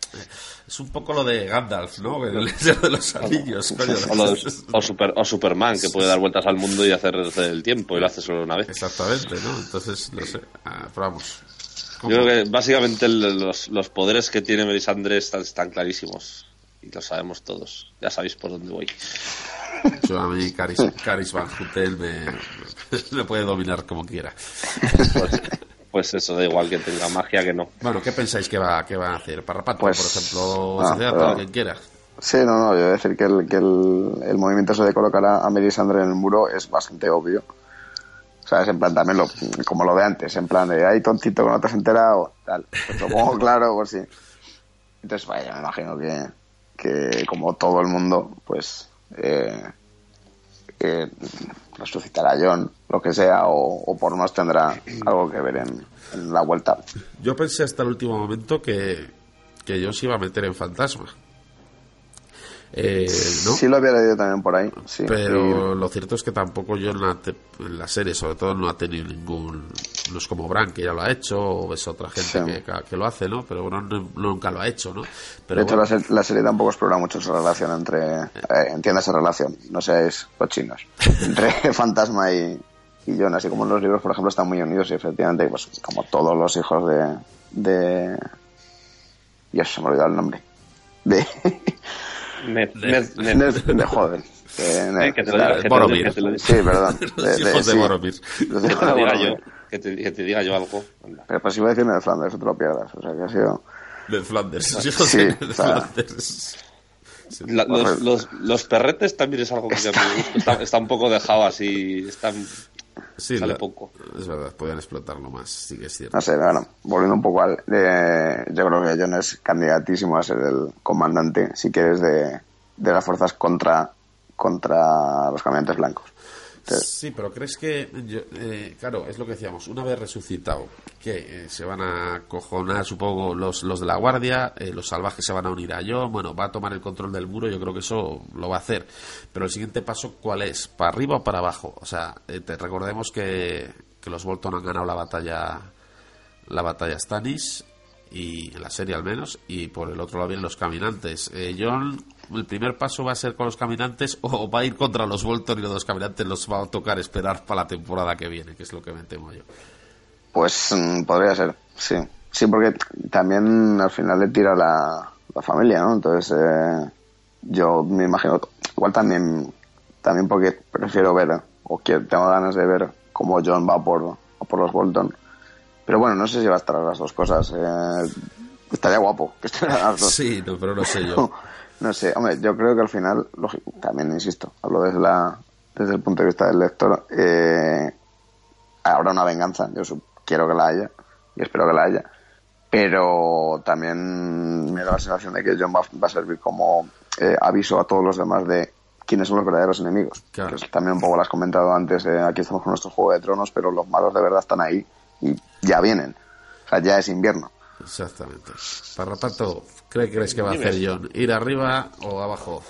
Es un poco lo de Gandalf, ¿no? El de los Anillos, coño. O, los- o Super- o Superman, que puede dar vueltas al mundo y hacer el tiempo, y lo hace solo una vez. Exactamente, ¿no? Entonces, no sé. Ah, pero vamos. Yo creo que básicamente los, los poderes que tiene Melisandre están, están clarísimos. Y lo sabemos todos. Ya sabéis por dónde voy. Yo a mí, Caris, Caris Van Houten me, me puede dominar como quiera. Pues, pues eso, da igual que tenga magia que no. Bueno, ¿qué pensáis que va, que va a hacer? Parrapato, Pues, por ejemplo, ah, Sociedad, pero- quien quiera. Sí, no, no, yo voy a decir que el, que el, el movimiento eso de colocar a, a Melisandre en el muro es bastante obvio. O sea, es en plan también lo, como lo de antes, en plan de, ay, tontito que no te has enterado, tal. Pues lo pongo claro por si. Entonces, vaya, me imagino que, que como todo el mundo, pues, eh, eh, resucitará John, lo que sea, o, o por nos tendrá algo que ver en, en la vuelta. Yo pensé hasta el último momento que, que yo se iba a meter en fantasma. Eh, ¿no? Sí lo había leído también por ahí, sí. Pero lo cierto es que tampoco yo en la, te- en la serie, sobre todo, no ha tenido ningún. No es como Bran, que ya lo ha hecho, o es otra gente Sí. que, que lo hace, ¿no? Pero Bran no- nunca lo ha hecho, ¿no? de Pero hecho, bueno, la, se- la serie tampoco explora mucho esa relación entre. Eh, entiende esa relación, no seáis cochinos. Entre Fantasma y, y John, así como en los libros, por ejemplo, están muy unidos y efectivamente, pues como todos los hijos de. de Dios, se me ha olvidado el nombre. De. Ned, Ned, Ned. Ned- de joder. de Ned, Eh, que te lo lo Boromir. Sí, perdón. los hijos de sí. Boromir. Que te diga yo, que te, que te diga yo algo. Anda. Pero pues iba a decir Ned Flanders, lo pierdas. O sea, que ha sido. De Flanders, los hijos Sí, de sea, Flanders. La- los, los, los perretes también es algo que ya me gusta. Está, está un poco dejado así. Está, Sí, sale la- poco. Es verdad, podían explotarlo más, sí que es cierto. No sé, bueno, volviendo un poco al. de- yo creo que John es candidatísimo a ser el comandante, si quieres, de, de las fuerzas contra, contra los caminantes blancos. Sí, pero crees que, yo- eh, claro, es lo que decíamos, una vez resucitado, que eh, se van a cojonar, supongo, los, los de la guardia, eh, los salvajes se van a unir a John, bueno, va a tomar el control del muro, yo creo que eso lo va a hacer. Pero el siguiente paso, ¿cuál es? ¿Para arriba o para abajo? O sea, eh, te, recordemos que, que los Bolton han ganado la batalla, la batalla Stannis, y en la serie al menos, y por el otro lado vienen los caminantes. Eh, John, el primer paso va a ser con los caminantes o va a ir contra los Bolton y los caminantes los va a tocar esperar para la temporada que viene, que es lo que me temo yo. Pues mm, podría ser, sí. Sí, porque también al final le tira la, la familia, ¿no? Entonces, eh, yo me imagino, igual también, también porque prefiero ver, o que tengo ganas de ver cómo John va por, por los Bolton. Pero bueno, no sé si va a estar las dos cosas. Eh, estaría guapo que estuvieran las dos. Sí, no, pero no sé yo. no sé, hombre, yo creo que al final, lógico, también insisto, hablo desde, la, desde el punto de vista del lector, eh, habrá una venganza, yo quiero que la haya y espero que la haya pero también me da la sensación de que John va, a servir como eh, aviso a todos los demás de quiénes son los verdaderos enemigos. Que también un poco lo has comentado antes, eh, aquí estamos con nuestro Juego de Tronos, pero los malos de verdad están ahí y ya vienen. O sea, ya es invierno. Exactamente. Parrapato, ¿qué crees que va a hacer John? ¿Ir arriba o abajo?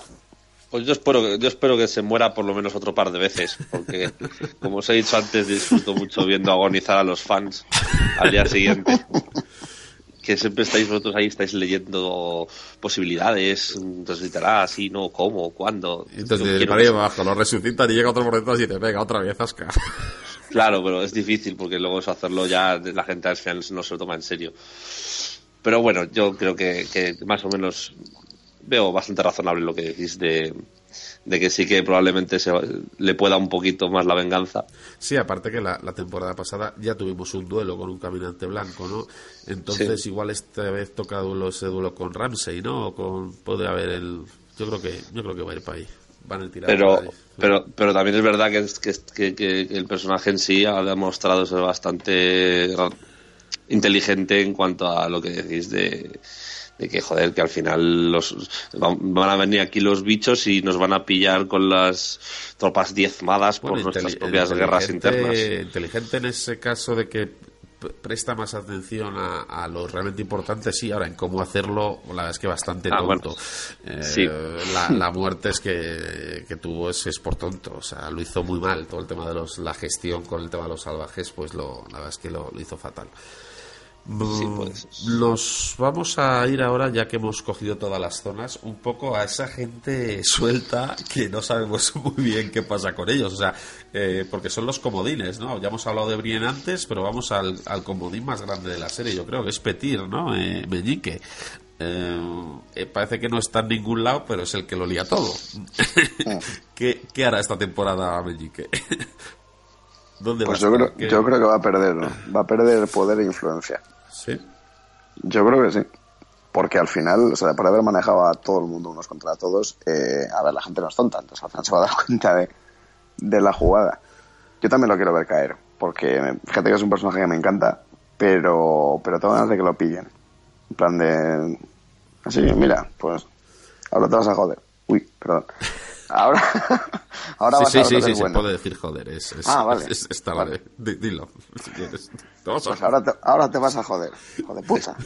Pues yo espero, yo espero que se muera por lo menos otro par de veces, porque como os he dicho antes, disfruto mucho viendo agonizar a los fans al día siguiente que siempre estáis vosotros ahí, estáis leyendo posibilidades, entonces así, no, cómo, cuándo. entonces, para abajo, lo resucitan y llega otro por detrás y te pega otra vez, Asca. Claro, pero es difícil porque luego eso hacerlo ya la gente al final no se lo toma en serio. Pero bueno, yo creo que, que más o menos veo bastante razonable lo que decís de, de que sí que probablemente se, le pueda un poquito más la venganza. Sí, aparte que la, temporada pasada ya tuvimos un duelo con un caminante blanco, ¿no? Entonces igual esta vez toca duelo, ese duelo con Ramsey, ¿no? O con, puede haber el... Yo creo que, yo creo que va a ir para ahí. Van pero, pero, pero también es verdad que, que, que, el personaje en sí ha demostrado ser bastante inteligente en cuanto a lo que decís de de que joder que al final los van a venir aquí los bichos y nos van a pillar con las tropas diezmadas por nuestras propias guerras internas. inteligente en ese caso de que presta más atención a, lo realmente importante, sí, ahora en cómo hacerlo, la verdad es que bastante ah, tonto. Eh, la, muerte es que, que tuvo es, es, por tonto, o sea, lo hizo muy mal, todo el tema de los, la gestión con el tema de los salvajes, pues lo, la verdad es que lo hizo fatal. Sí, Nos vamos a ir ahora, ya que hemos cogido todas las zonas, un poco a esa gente suelta que no sabemos muy bien qué pasa con ellos. O sea, eh, porque son los comodines, ¿no? Ya hemos hablado de Brien antes, pero vamos al, comodín más grande de la serie, yo creo que es Petir, ¿no? Eh, Meñique. Eh, parece que no está en ningún lado, pero es el que lo lía todo. ¿Qué, ¿Qué, hará esta temporada Meñique? pues yo creo, yo creo que va a perder, ¿no? Va a perder poder e influencia. ¿Sí? Yo creo que sí. Porque al final, o sea, por haber manejado a todo el mundo unos contra todos, eh, a ver, la gente no es tonta, entonces al final se va a dar cuenta de, de la jugada. Yo también lo quiero ver caer, porque fíjate que es un personaje que me encanta, pero, pero tengo ganas de que lo pillen. En plan de. Así, mira, pues ahora te vas a joder. Uy, perdón. Ahora, ahora sí, vas sí, a sí, sí, se puede decir joder. Es, ah, vale. está vale. dilo. pues ahora te, ahora te vas a joder. Joder, pucha.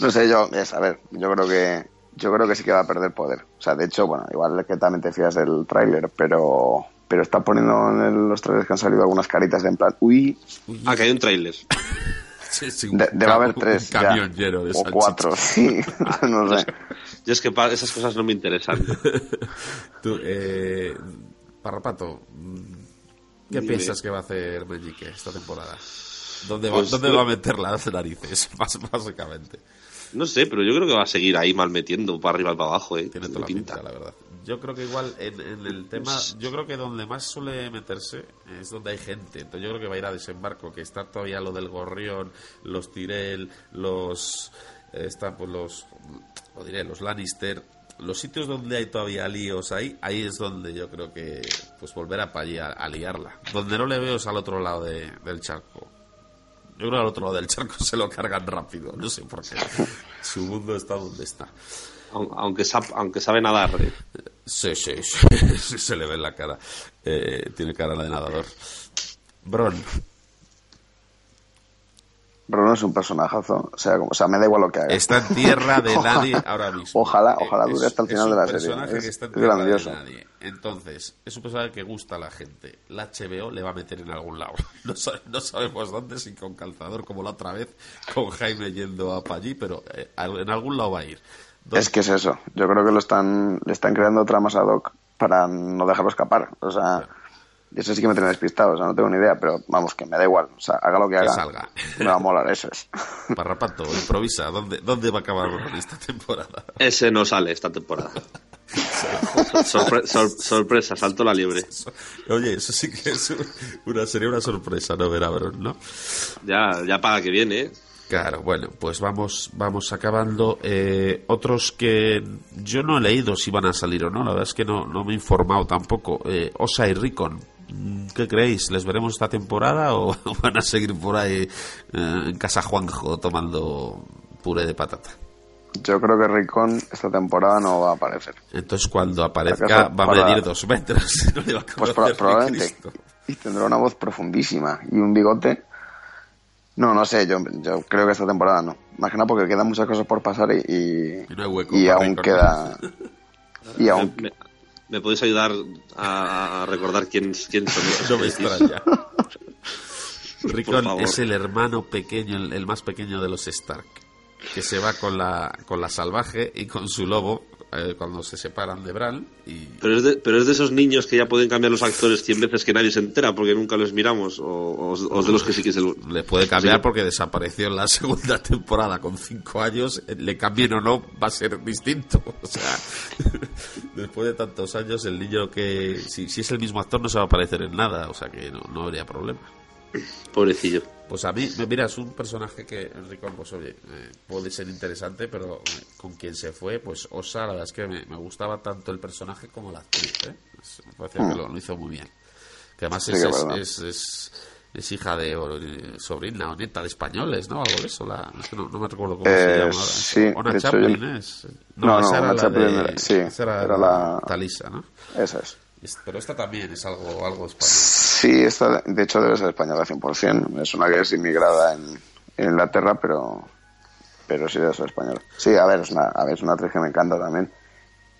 No sé, yo, es, a ver, yo creo que yo creo que sí que va a perder poder. O sea, de hecho, bueno, igual que también te fías del tráiler, pero pero está poniendo en los trailers que han salido algunas caritas de en plan, uy. Ah, que hay un tráiler. debe haber tres. camión lleno de O cuatro, sí. no sé. Yo es que esas cosas no me interesan. Tú, eh, Parrapato, ¿qué piensas que va a hacer Meñique esta temporada? ¿Dónde, va, pues ¿dónde va a meter las narices, básicamente? No sé, pero yo creo que va a seguir ahí mal metiendo para arriba y para abajo. ¿eh? Tiene toda la pinta, la verdad. Yo creo que igual en, el tema, yo creo que donde más suele meterse es donde hay gente. Entonces yo creo que va a ir a desembarco, que está todavía lo del gorrión, los Tirel, los están pues los o diré los Lannister. Los sitios donde hay todavía líos ahí ahí es donde yo creo que pues volver a allí a, liarla. Donde no le veo es al otro lado del charco. Yo creo que al otro lado del charco se lo cargan rápido no sé por qué. Su mundo está donde está. Aunque sabe, aunque sabe nadar ¿eh? sí, sí, se le ve en la cara. Eh, tiene cara de nadador. Bron Bruno es un personajazo. O sea, como, o sea, me da igual lo que haga. Está en tierra de nadie ahora mismo. Ojalá, ojalá Es- dure hasta el final un de la serie. personaje Es- que está en tierra grandioso. de nadie. Entonces, es un personaje que gusta a la gente. La HBO le va a meter en algún lado. No, sa- no sabemos dónde, si con calzador, como la otra vez, con Jaime yendo a allí, pero eh, en algún lado va a ir. Es que es eso. Yo creo que lo están, le están creando tramas ad hoc para no dejarlo escapar. O sea, eso sí que me tiene despistado. O sea, no tengo ni idea, pero vamos, que me da igual. O sea, haga lo que haga. salga. Me va a molar, eso es. Parrapato, improvisa. ¿Dónde, ¿Dónde va a acabar esta temporada? Ese no sale esta temporada. Sorpre- sor- sorpresa, salto la liebre. Oye, eso sí que es una, sería una sorpresa, ¿no, Verabron, no? Ya, ya paga que viene, ¿eh? Claro, bueno, pues vamos, vamos acabando. Eh, otros que yo no he leído si van a salir o no, la verdad es que no, no me he informado tampoco. Eh, Osa y Ricon, ¿qué creéis? ¿Les veremos esta temporada o van a seguir por ahí eh, en casa Juanjo tomando puré de patata? Yo creo que Ricón esta temporada no va a aparecer. Entonces cuando aparezca ¿Acaso va a medir dos metros. No le va a Pues probablemente. Y tendrá una voz profundísima y un bigote. No, no sé, yo, yo creo que esta temporada no. Más que nada porque quedan muchas cosas por pasar y, y, Y no hay hueco y aún queda... Y Me, aún, me- ¿me podéis ayudar a, a recordar quién, quién son esos No me extraña. Es el hermano pequeño, el, el más pequeño de los Stark, que se va con la, con la salvaje y con su lobo eh, cuando se separan de Bran. Y Pero es, de, pero es de esos niños que ya pueden cambiar los actores 100 veces que nadie se entera porque nunca los miramos, o, o- de los que sí que se lo- le puede cambiar Sí. porque desapareció en la segunda temporada con cinco años. eh, Le cambien o no, va a ser distinto. O sea, después de tantos años, el niño que. Si, si es el mismo actor, no se va a parecer en nada. O sea que no, no habría problema. Pobrecillo. Pues a mí, me- mira, es un personaje que, Enrico, pues oye, eh, puede ser interesante, pero eh, con quien se fue, pues Osa, la verdad es que me, me gustaba tanto el personaje como la actriz, ¿eh? Me parecía que lo, lo hizo muy bien. Que además Sí, es, que es, verdad. es, es- es hija de, o, eh, sobrina o neta de españoles, ¿no? Algo de eso, la, es que no, no me recuerdo cómo se llama sí, Ona hecho, Chaplin yo- es. No, no, esa era Ona la Chaplin de, era- sí, esa era, era la Talisa, ¿no? eso es. Pero esta también es algo, algo español. Sí, esta, de hecho debe ser española 100%. Es una que es inmigrada en, en Inglaterra, pero pero sí debe ser española. Sí, a ver, es una, a ver, es una actriz que me encanta también.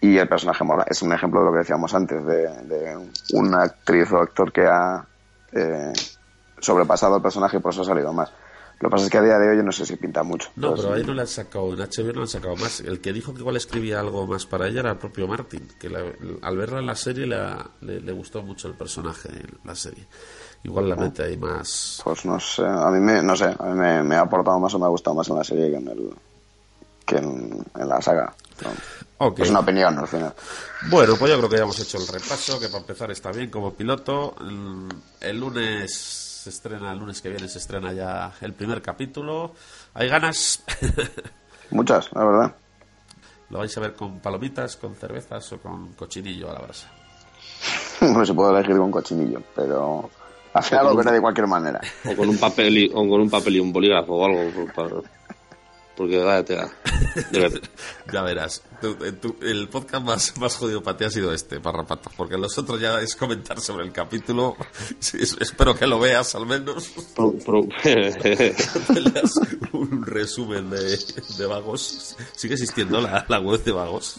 Y el personaje mola. Es un ejemplo de lo que decíamos antes, de, de una actriz o actor que ha eh, sobrepasado el personaje y por eso ha salido más. Lo que pasa es que a día de hoy yo no sé si pinta mucho. No, pero ahí no le han sacado, en HBO no le han sacado más. El que dijo que igual escribía algo más para ella era el propio Martin, que la- al verla en la serie le, ha- le, le gustó mucho el personaje en la serie. Igual la mete ahí más. Pues no sé, a mí me, no sé, a mí me, me ha aportado más o me ha gustado más en la serie que en el que en, en la saga. No. Es una opinión al final. Bueno, pues yo creo que ya hemos hecho el repaso, que para empezar está bien como piloto. El, el lunes se estrena, el lunes que viene se estrena ya el primer capítulo. ¿Hay ganas? Muchas, la verdad. ¿Lo vais a ver con palomitas, con cervezas o con cochinillo a la brasa? No se puede elegir con cochinillo, pero al final lo veré de cualquier manera. O con un papel y, o con un papel y un bolígrafo o algo. para- porque vaya tela. Ya verás, tú- eh, tú- el podcast más, más jodido para ti ha sido este, Parrapato, porque los otros ya es comentar sobre el capítulo. Sí, espero que lo veas al menos. Un resumen de, de vagos. Sigue existiendo la, la web de vagos.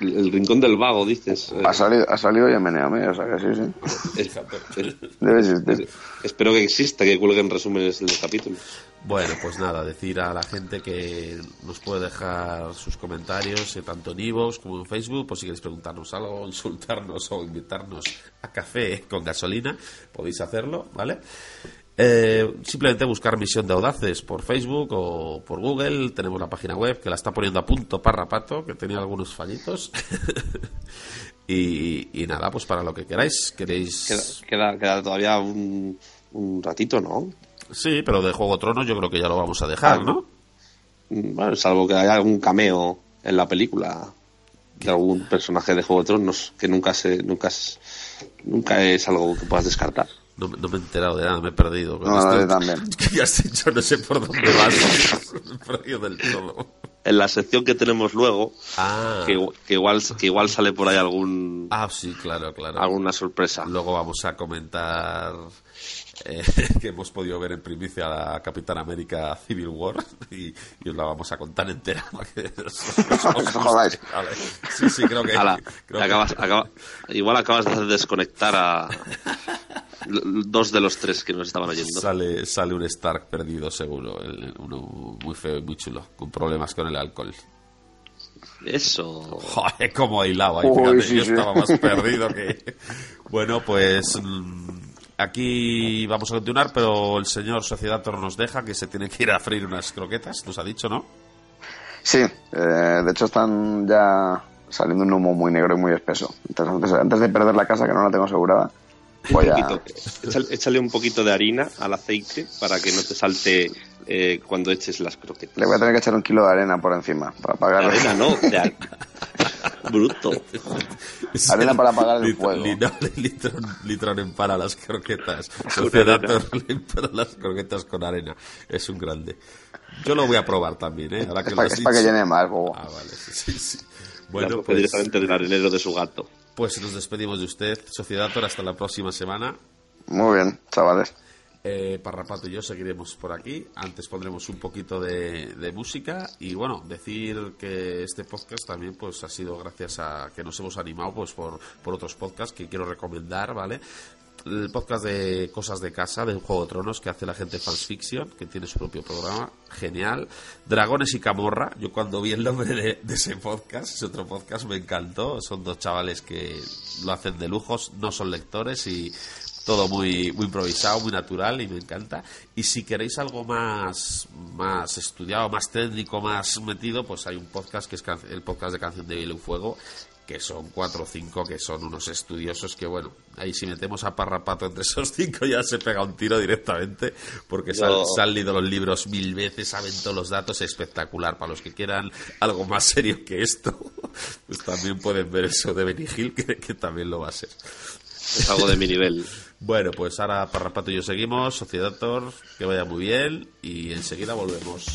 El rincón del vago, dices. Eh, Ha salido, ha salido meneame, o sea que sí, sí. Debe existir. espero que exista, que cuelguen resúmenes de los capítulos. Bueno, pues nada, decir a la gente que nos puede dejar sus comentarios eh, tanto en Ivos como en Facebook, por si queréis preguntarnos algo, insultarnos o invitarnos a café con gasolina, podéis hacerlo, ¿vale? Eh, simplemente buscar Misión de Audaces por Facebook o por Google. Tenemos la página web que la está poniendo a punto Parrapato, que tenía algunos fallitos. y, y nada, pues para lo que queráis. ¿Queréis...? Queda, queda, queda todavía un, un ratito, ¿no? Sí, pero de Juego Tronos yo creo que ya lo vamos a dejar, ¿no? Mm, Bueno, salvo que haya algún cameo en la película de algún personaje de Juego de Tronos que nunca se nunca es, nunca es algo que puedas descartar. No, me- no me he enterado de nada, me he perdido. Con No, esto yo también. que ya has dicho, no sé por dónde vas. me he perdido del todo. en la sección que tenemos luego, Ah, que, que igual, que igual sale por ahí algún, ah, sí, claro, claro. alguna sorpresa. Luego vamos a comentar eh, que hemos podido ver en primicia la Capitán América Civil War y, y os la vamos a contar entera. para que os- os- os- Jodáis. Vale. Sí, sí, creo que. Ala, creo que- acabas- acaba- igual acabas de desconectar a dos de los tres que nos estaban oyendo. Sale, sale un Stark perdido, seguro. el- uno muy feo y muy chulo, con problemas con el alcohol. Eso. Joder, cómo hilaba. ahí, Uy, fíjate, sí, yo sí. estaba más perdido que. Bueno, pues. mm, Aquí vamos a continuar, pero el señor Sociedad Toro nos deja que se tiene que ir a freír unas croquetas, nos ha dicho, ¿no? Sí, eh, de hecho están ya saliendo un humo muy negro y muy espeso. Entonces, antes, antes de perder la casa, que no la tengo asegurada, voy a... Échale, échale un poquito de harina al aceite para que no te salte eh, cuando eches las croquetas. Le voy a tener que echar un kilo de arena por encima para De apagar arena, no, de ar- Bruto. Arena para apagar el fuego. li- no, Litrón, Litrón empara las croquetas. Empara las croquetas con arena. Es un grande. Yo lo voy a probar también, ¿eh? Ahora que Es para, es para que llene más, bobo. Ah, vale, sí, sí, Bueno, pues, directamente del arenero de su gato. pues nos despedimos de usted, Sociedad hasta la próxima semana. Muy bien, chavales. Eh, Parrapato y yo seguiremos por aquí. Antes pondremos un poquito de, música y bueno, decir que este podcast también pues ha sido gracias a que nos hemos animado pues por, por otros podcasts que quiero recomendar, ¿vale? El podcast de Cosas de Casa, de Juego de Tronos, que hace la gente Fans Fiction, que tiene su propio programa, genial. Dragones y Camorra, yo cuando vi el nombre de, de ese podcast, ese otro podcast, me encantó. Son dos chavales que lo hacen de lujos, no son lectores y todo muy, muy improvisado, muy natural y me encanta. Y si queréis algo más, más estudiado, más técnico, más metido, pues hay un podcast que es el podcast de Canción de Hielo y Fuego, que son cuatro o cinco que son unos estudiosos que, bueno, ahí si metemos a Parrapato entre esos cinco ya se pega un tiro directamente, porque se, han, Yo- se han leído los libros mil veces, saben todos los datos, espectacular. Para los que quieran algo más serio que esto, pues también pueden ver eso de Benny Hill, que, que también lo va a ser. Es algo de mi nivel. Bueno, pues ahora Parrapato y yo seguimos, Sociedad Tor, que vaya muy bien. Y enseguida volvemos.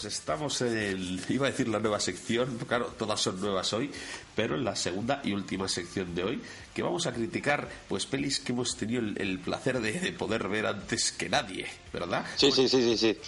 Pues estamos en el, iba a decir la nueva sección, claro, todas son nuevas hoy, pero en la segunda y última sección de hoy, que vamos a criticar pues pelis que hemos tenido el, el placer de, de poder ver antes que nadie, ¿verdad? Sí, sí, sí, sí, sí.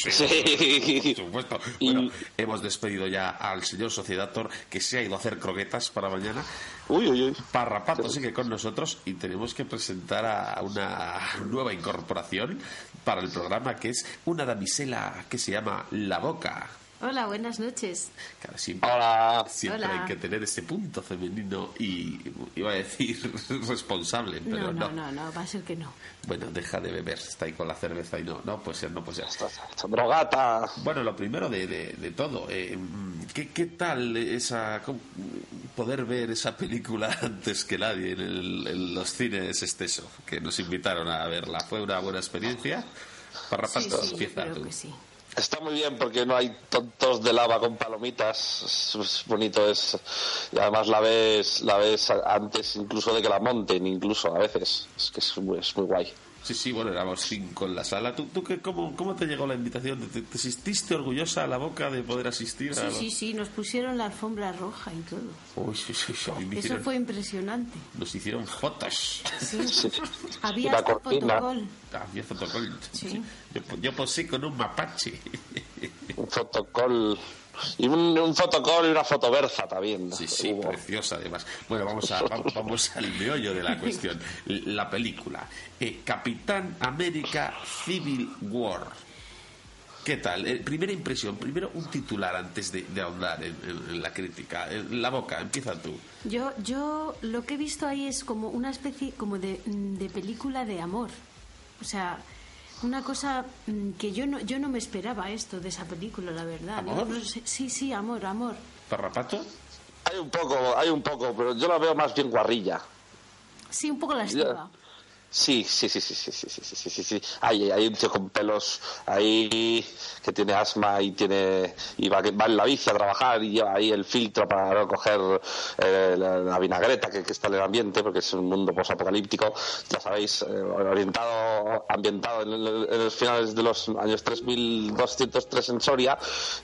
Sí. Por supuesto. Y- Bueno, hemos despedido ya al señor Sociedator que se ha ido a hacer croquetas para mañana. Uy, uy, uy. Parrapato sigue con nosotros y tenemos que presentar a una nueva incorporación para el programa que es una damisela que se llama La Boca. Hola, buenas noches. Claro, siempre, Hola. siempre Hola. hay que tener ese punto femenino y iba a decir responsable, pero No, no. no, no, no, va a ser que no. Bueno, deja de beber, está ahí con la cerveza y no, no puede ser, no puede ser. Esta Drogata. Bueno, lo primero de, de, de todo, eh, ¿qué, ¿qué tal esa poder ver esa película antes que nadie en, el- en los cines Esteso, que nos invitaron a verla? ¿Fue una buena experiencia? Sí, Parrapato, sí, yo empieza creo tú. que sí. Está muy bien porque no hay tontos de lava con palomitas. Es, bonito, es y además la ves, la ves antes incluso de que la monten, incluso a veces. Es que es muy, es muy guay. Sí, sí, bueno, éramos cinco en la sala. ¿Tú, tú qué, cómo, cómo te llegó la invitación? ¿Te, te sentiste orgullosa a la boca de poder asistir a Sí, lo- sí, sí, nos pusieron la alfombra roja y todo. Uy, sí, sí, sí, a Eso hicieron- fue impresionante. Nos hicieron fotos. Sí. Sí. Había La hasta cortina. fotocol. Había fotocol. Sí. Yo, yo posé con un mapache. Un fotocol. Y un, un fotocol y una fotoberza también. Sí, sí, preciosa además. Bueno, vamos, a, vamos, vamos al meollo de la cuestión. La película. Eh, Capitán América Civil War. ¿Qué tal? Eh, primera impresión, primero un titular antes de, de ahondar en, en- en la crítica. En la boca, empieza tú. Yo, yo lo que he visto ahí es como una especie como de, de película de amor. O sea, una cosa mm, que yo no, yo no me esperaba esto de esa película, la verdad. sí, sí, amor, amor. ¿Parrapato? Hay un poco, hay un poco, pero yo la veo más bien guarrilla. Sí, un poco lastiva. Sí, sí, sí, sí, sí, sí, sí, sí, sí, sí, sí. Hay, hay un tío con pelos ahí que tiene asma y tiene y va, va en la bici a trabajar y lleva ahí el filtro para no coger eh, la, la vinagreta que, que está en el ambiente porque es un mundo posapocalíptico, ya sabéis, eh, orientado, ambientado en, el- en los finales de los años 3203 en Soria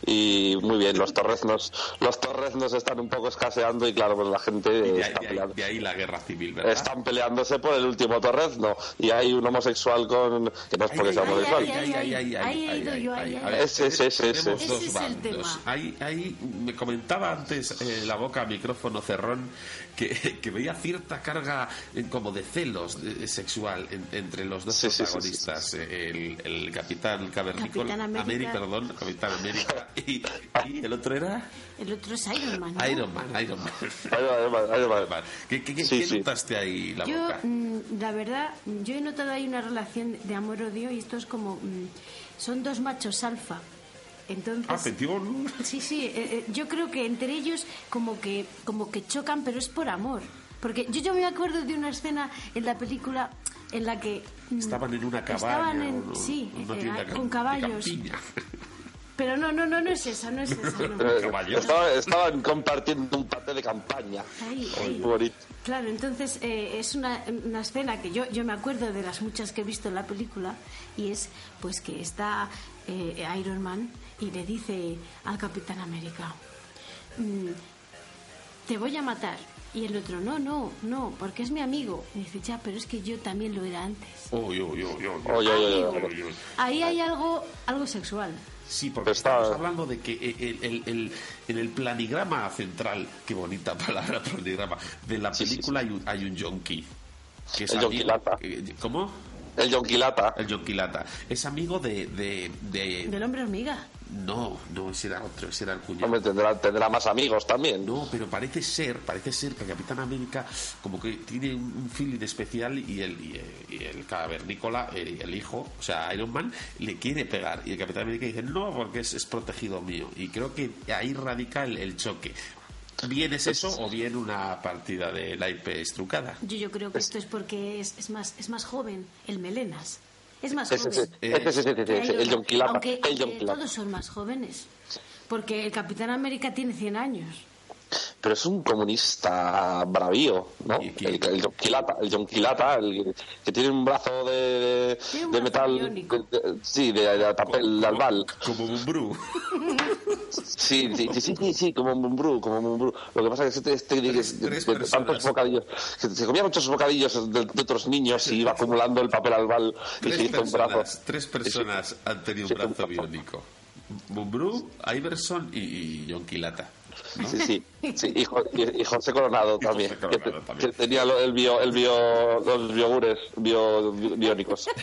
y muy bien, los torreznos, los torreznos están un poco escaseando y claro, pues la gente Y de, está ahí- de ahí, peleando de ahí la guerra civil, ¿verdad? están peleándose por el último torrezno y hay un homosexual con que no es porque sea homosexual Ese, ese, ese, ese. dos es el bandos. tema. Ahí, ahí me comentaba antes eh, la boca micrófono cerrón que, que veía cierta carga eh, como de celos eh, sexual en- entre los dos Sí, sí, sí, protagonistas, eh, el, el capitán cavernícola, Capitán América. perdón, capitán América y, y el otro era El otro es Iron Man. ¿no? Iron Man, Iron Man. Vale. ¿Qué, qué- qué- Sí, qué sí. notaste ahí la Yo, boca? mm, la verdad, yo he notado ahí una relación de amor-odio y esto es como. mm, son dos machos alfa. Entonces. Atención. Sí, sí, eh, eh, yo creo que entre ellos como que, como que chocan, pero es por amor. Porque yo, yo me acuerdo de una escena en la película en la que... mm, Estaban en una cabaña. Estaban en, o no- sí, una eh, tienda eh, con caballos. Pero no, no, no, no es esa, no es esa. no. Eh, estaban compartiendo un paté de campaña. Ahí, Muy ahí. bonito. Claro, entonces eh, es una, una escena que yo, yo me acuerdo de las muchas que he visto en la película y es pues que está eh, Iron Man y le dice al Capitán América, mm, te voy a matar. Y el otro, no, no, no, porque es mi amigo. Y dice, ya, pero es que yo también lo era antes. Uy, uy, uy, uy. Ahí hay algo, algo sexual. Sí, porque Está- estamos hablando de que el, el- el- en el planigrama central, qué bonita palabra planigrama, de la Sí, sí, película Hay, un, hay un yonki. Que es El amigo- yonquilata. eh, ¿Cómo? El yonquilata. El yonquilata. Es amigo de, de, de- Del hombre hormiga. No, no, ese era otro, ese era el cuñado. Hombre, tendrá, tendrá más amigos también. No, pero parece ser, parece ser que Capitán América como que tiene un feeling especial y el, y el, y el cavernícola, el, el hijo, o sea, Iron Man, le quiere pegar. Y el Capitán América dice, no, porque es, es protegido mío. Y creo que ahí radica el, el choque. Bien es eso o bien una partida de naipe estrucada. Yo, yo creo que esto es porque es, es, más, es más joven, el melenas. Es más joven. ese, ese, ese, el Man. yonquilata. Aunque, El yonquilata. todos son más jóvenes. Porque el Capitán América tiene 100 años. Pero es un comunista bravío, ¿no? ¿Y El, el Jonquilata, el Jonquilata, el que tiene un brazo de, de, Tiene un de brazo metal, biónico. de- de- sí, de, de papel, de albal. Como un bru. Sí, sí, sí, sí, sí, sí, como un Mumbrú, como un Mumbrú. Lo que pasa es que este, este tantos bocadillos, que se comía muchos bocadillos de, de otros niños y iba acumulando el papel albal y se Tres hizo un brazo. personas, tres personas han tenido un Sí, un brazo biónico. Mumbrú, Iverson y, y John Quilata. ¿No? Sí, sí, sí, y, y- y José Coronado Y también, José Coronado que, también. que tenía lo- el bio, el bio, los biogures bio, bi- biónicos.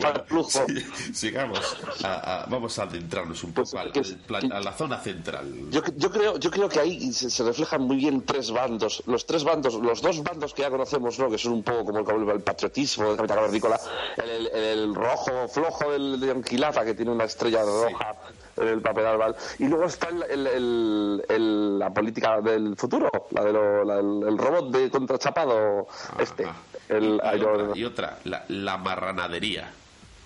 El flujo. Sí, sigamos. A- a- vamos a adentrarnos un poco al- que- al plan- a la zona central. Yo, yo creo, yo creo que ahí se, se reflejan muy bien tres bandos. Los tres bandos, los dos bandos que ya conocemos, ¿no? que son un poco como el, el patriotismo del capitán cavernícola, el, el- el rojo flojo del de Anquilata, que tiene una estrella roja en el papel albal. Y luego está el, el- el- el- la política del futuro, la de del el robot de contrachapado este. Ajá. El, y, otra, y otra, la, la marranadería.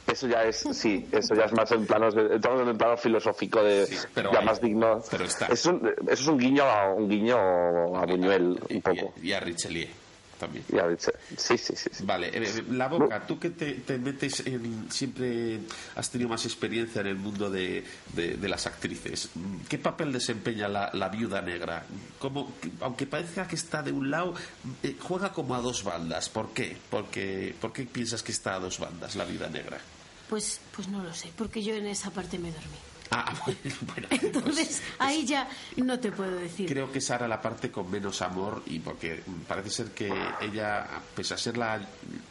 eso ya es, sí, eso ya es más en planos, de- estamos en el plano filosófico de Sí, pero ya hay- más digno. pero está. Eso es un guiño, a- un guiño a Buñuel, un poco. Y, y a Richelieu también. Y a ver, sí, sí, sí. sí. Vale, eh, la boca, tú que te, te metes en. Siempre has tenido más experiencia en el mundo de, de- de las actrices. ¿Qué papel desempeña la, la viuda negra? ¿Cómo, aunque parezca que está de un lado, eh, juega como a dos bandas. ¿Por qué? Porque, ¿Por qué piensas que está a dos bandas la viuda negra? Pues, pues no lo sé, porque yo en esa parte me dormí. Ah, bueno, bueno, pues Entonces, ahí ya no te puedo decir. creo que esa era la parte con menos amor y porque parece ser que ella, pese a ser la,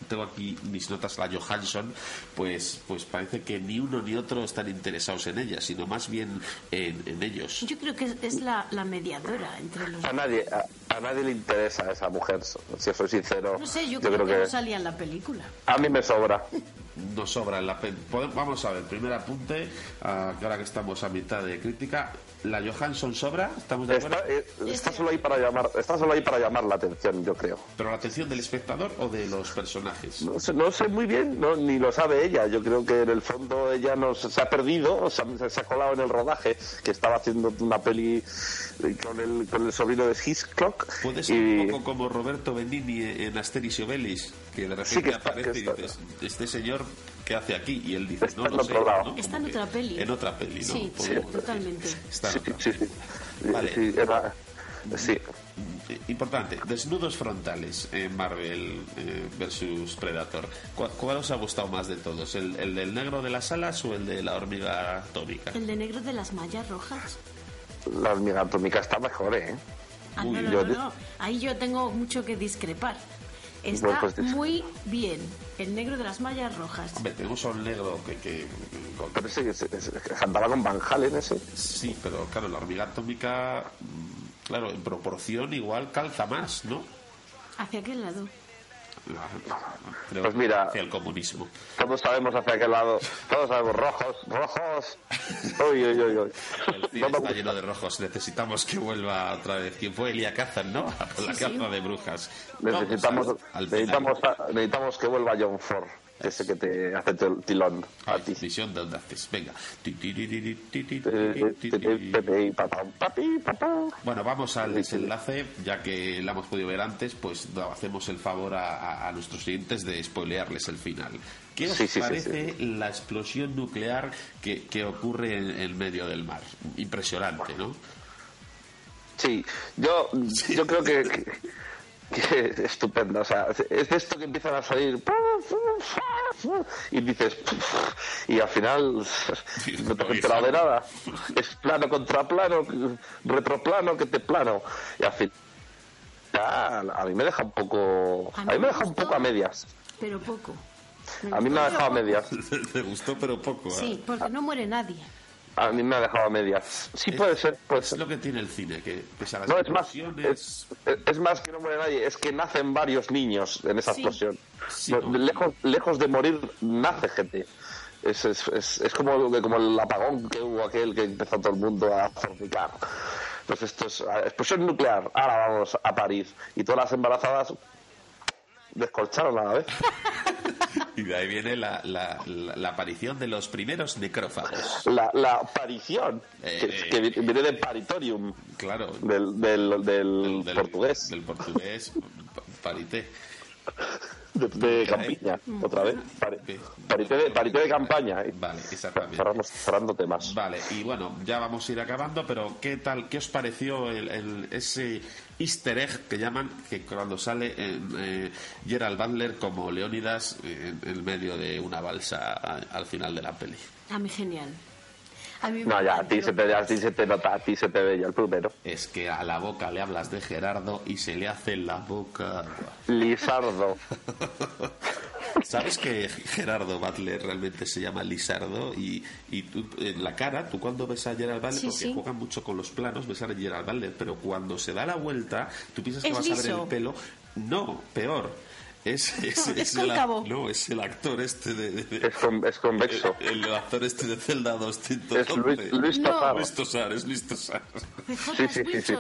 tengo aquí mis notas, la Johansson, pues, pues parece que ni uno ni otro están interesados en ella, sino más bien en, en ellos. Yo creo que es, es la, la mediadora entre los A nadie, a, a nadie le interesa esa mujer, si soy sincero. No sé, yo, creo, que, no salía en la película. a mí me sobra. Nos sobra en la pe- Pode- Vamos a ver, primer apunte, que ahora que estamos a mitad de crítica, la Johansson sobra, ¿estamos de acuerdo? Está, eh, está solo ahí para llamar, está solo ahí para llamar la atención, yo creo. ¿Pero la atención del espectador o de los personajes? No sé, no sé muy bien, no, ni lo sabe ella. Yo creo que en el fondo ella no se, ha perdido, se ha, se ha colado en el rodaje, que estaba haciendo una peli con el, con el sobrino de Hitchcock. Puede ser y- un poco como Roberto Benigni en Asterix y Obelix, que de repente Sí, que está- aparece que y dices, este señor, ¿qué hace aquí? Y él dice, Está no en lo sé. ¿no? Está en otra peli. En otra peli, ¿no? Sí, sí, totalmente. Está en Sí, otra sí, peli. sí. Vale. Sí, era- sí. Eh, Importante, desnudos frontales en Marvel eh, versus Predator. ¿Cuál, cuál os ha gustado más de todos? ¿El, el del negro de las alas o el de la hormiga atómica? El de negro de las mallas rojas. La hormiga atómica está mejor, ¿eh? Ah, Uy, no, no, yo no, no. Ahí yo tengo mucho que discrepar. Está Bueno, pues, muy bien. El negro de las mallas rojas. Hombre, tenemos a un negro que... que- con- Pero ese, ese- ese- cantaba con Van Halen ese. sí, pero claro, la hormiga atómica, mm, claro, en proporción igual calza más, ¿no? ¿Hacia qué lado? Creo Pues que mira. hacia el comunismo. Todos sabemos hacia qué lado. Todos sabemos rojos, rojos. Uy, uy, uy, uy. El cine No está lleno de rojos. Necesitamos que vuelva otra vez. ¿Quién fue Elia Kazan, no? A por la Sí, sí. caza de brujas. Necesitamos, necesitamos, necesitamos que vuelva John Ford, ese que te hace tilón a ti. visión de audaces. Venga. Bueno, vamos al desenlace, ya que la hemos podido ver antes, pues hacemos el favor a, a- nuestros siguientes de spoilearles el final. ¿Qué os Sí, sí, sí, parece la explosión nuclear que, que ocurre en el medio del mar? Impresionante, ¿no? Sí, yo, yo creo que, que, que es estupendo. O sea, es de esto que empiezan a salir y dices y al final no te has enterado de nada. Es plano contra plano, retroplano que te plano y al final a mí me deja un poco a mí me deja un poco a medias. Pero poco. A mí me ha dejado a medias. Te gustó, pero poco. poco. ¿eh? Sí, porque no muere nadie. A mí me ha dejado a medias. Sí puede ser, puede Es ser. lo que tiene el cine, que pese a las No, es más, explosiones... es, es más que no muere nadie, es que nacen varios niños en esa Sí. explosión. Sí, No, no. lejos, lejos de morir, nace gente. Es, es, es, es como, como el apagón que hubo aquel que empezó todo el mundo a fornicar. Pues esto es explosión nuclear, ahora vamos a París. Y todas las embarazadas descolcharon a la vez. Y de ahí viene la, la, la, la aparición de los primeros necrófagos. La, aparición, Eh, que, que viene de paritorium, Claro. del, del, del, del- portugués, Del portugués, pa- parité. De, de Campiña, otra vez. Sí. parité, de, parité de campaña. eh. Vale, exactamente. Cerramos, cerrando temas. Vale, y bueno, ya vamos a ir acabando, pero ¿qué tal, qué os pareció el, el- ese easter egg que llaman, que cuando sale eh, Gerald Butler como Leónidas eh, en, en medio de una balsa a- al final de la peli? A mí genial. A mí me No, ya, a ti, se te, a ti se te nota, a ti se te ve ya el primero. Es que a la boca le hablas de Gerardo y se le hace la boca. Lizardo. ¿Sabes que Gerardo Butler realmente se llama Lizardo? Y, y tú, en la cara, tú cuando ves a Gerald Butler, Sí, porque sí. juegan mucho con los planos, ves a Gerald Butler, pero cuando se da la vuelta, tú piensas que Es vas a ver el pelo. No, peor. Es, es, Es el, cóncavo. no, es el actor este de. de- de- Es, con- es convexo. el, el actor este de Zelda 211. Es Luis, Luis No. Tosar. Luis Tosar, es Luis Tosar. Sí, sí, sí, sí.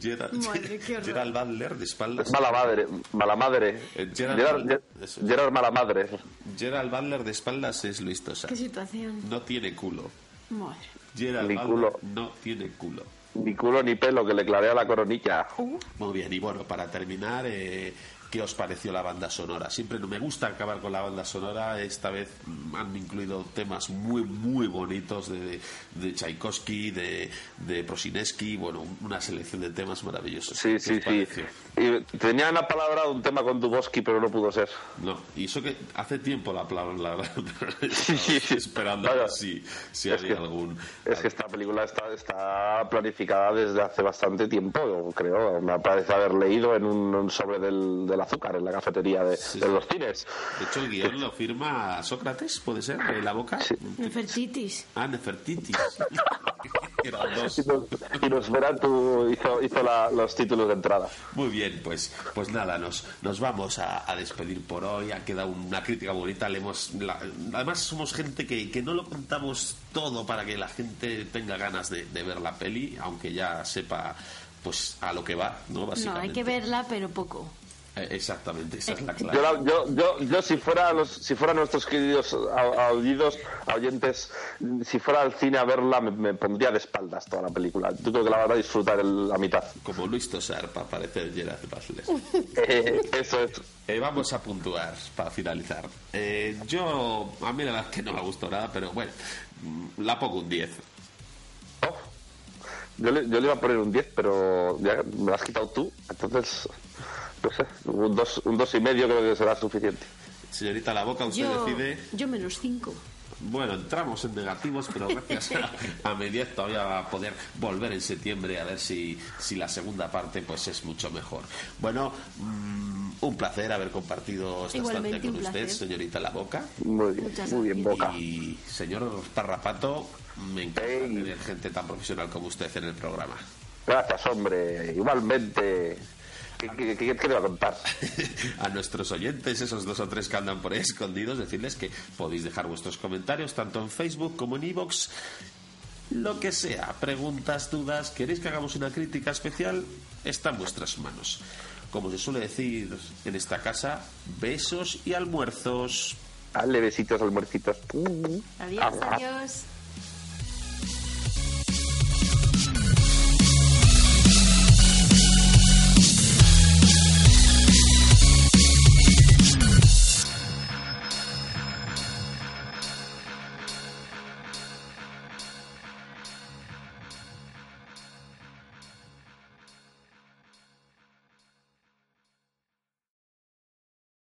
Gerald, Madre. Gerald Butler de espaldas. Es mala madre, mala madre. Eh, Gerard- Gerard, Gerard, eso. Gerard mala madre. Gerald Butler de espaldas es Luis Tosar. Qué situación. No tiene culo. Madre. Gerald Ni Butler culo. no tiene culo. Ni culo ni pelo que le clarea la coronilla. Muy bien, y bueno, para terminar, eh, ¿qué os pareció la banda sonora? Siempre no me gusta acabar con la banda sonora, esta vez han incluido temas muy, muy bonitos de, de Tchaikovsky, de, de Prosineski, bueno, una selección de temas maravillosos. Sí, ¿Qué sí, sí. Y tenía una palabra un tema con Duboski, pero no pudo ser. No, y eso que hace tiempo la palabra, la, esperando Vaya. si, si Es había que- algún... Es que esta película está, está planificada desde hace bastante tiempo, creo. Me parece haber leído en un, sobre del, del azúcar en la cafetería de, Sí, de sí. los cines. De hecho, el guion lo firma Sócrates, ¿puede ser? ¿De la boca? Nefertitis. Ah, Nefertiti. Eran dos. Y nos, y Nosferatu hizo, hizo la- los títulos de entrada. Muy bien, pues, pues nada, nos, nos vamos a, a despedir por hoy. Ha quedado una crítica bonita. Le hemos, la- además, somos gente que, que no lo contamos todo para que la gente tenga ganas de, de ver la peli, aunque ya sepa pues a lo que va, ¿no? No, Básicamente. hay que verla, pero poco. Eh, exactamente, esa es la Yo, clave. la- yo, yo, yo si fuera los, si fueran nuestros queridos a- auditores, oyentes, si fuera al cine a verla, me, me pondría de espaldas toda la película. Yo creo que la van a disfrutar el- la mitad. Como Luis Tosar, para parecer Gerard Butler. Eh, eso es. Eh, vamos a puntuar para finalizar. Eh, yo, a mí la verdad es que no me gustó nada, pero bueno, mm, la pongo un 10. Oh. Yo, le, yo le iba a poner un 10, pero ya me lo has quitado tú. Entonces, no sé, un 2 un dos y medio creo que será suficiente. Señorita La Boca, usted Yo, decide. yo menos cinco. Bueno, entramos en negativos, pero gracias a, a mi 10 todavía va a poder volver en septiembre a ver si, si la segunda parte pues es mucho mejor. Bueno, mm, un placer haber compartido esta Igualmente, estancia con usted, placer. señorita La Boca. Muy bien, Muchas muy bien, boca. Y señor Parrapato, me encanta Ey. tener gente tan profesional como usted en el programa. Gracias, hombre. Igualmente. ¿Qué, qué, qué- qué te va a contar? a nuestros oyentes, esos dos o tres que andan por ahí escondidos, decirles que podéis dejar vuestros comentarios tanto en Facebook como en iVoox. Lo que sea, preguntas, dudas, queréis que hagamos una crítica especial, está en vuestras manos. Como se suele decir en esta casa, besos y almuerzos. Dale besitos al muercitos. Adiós, adiós.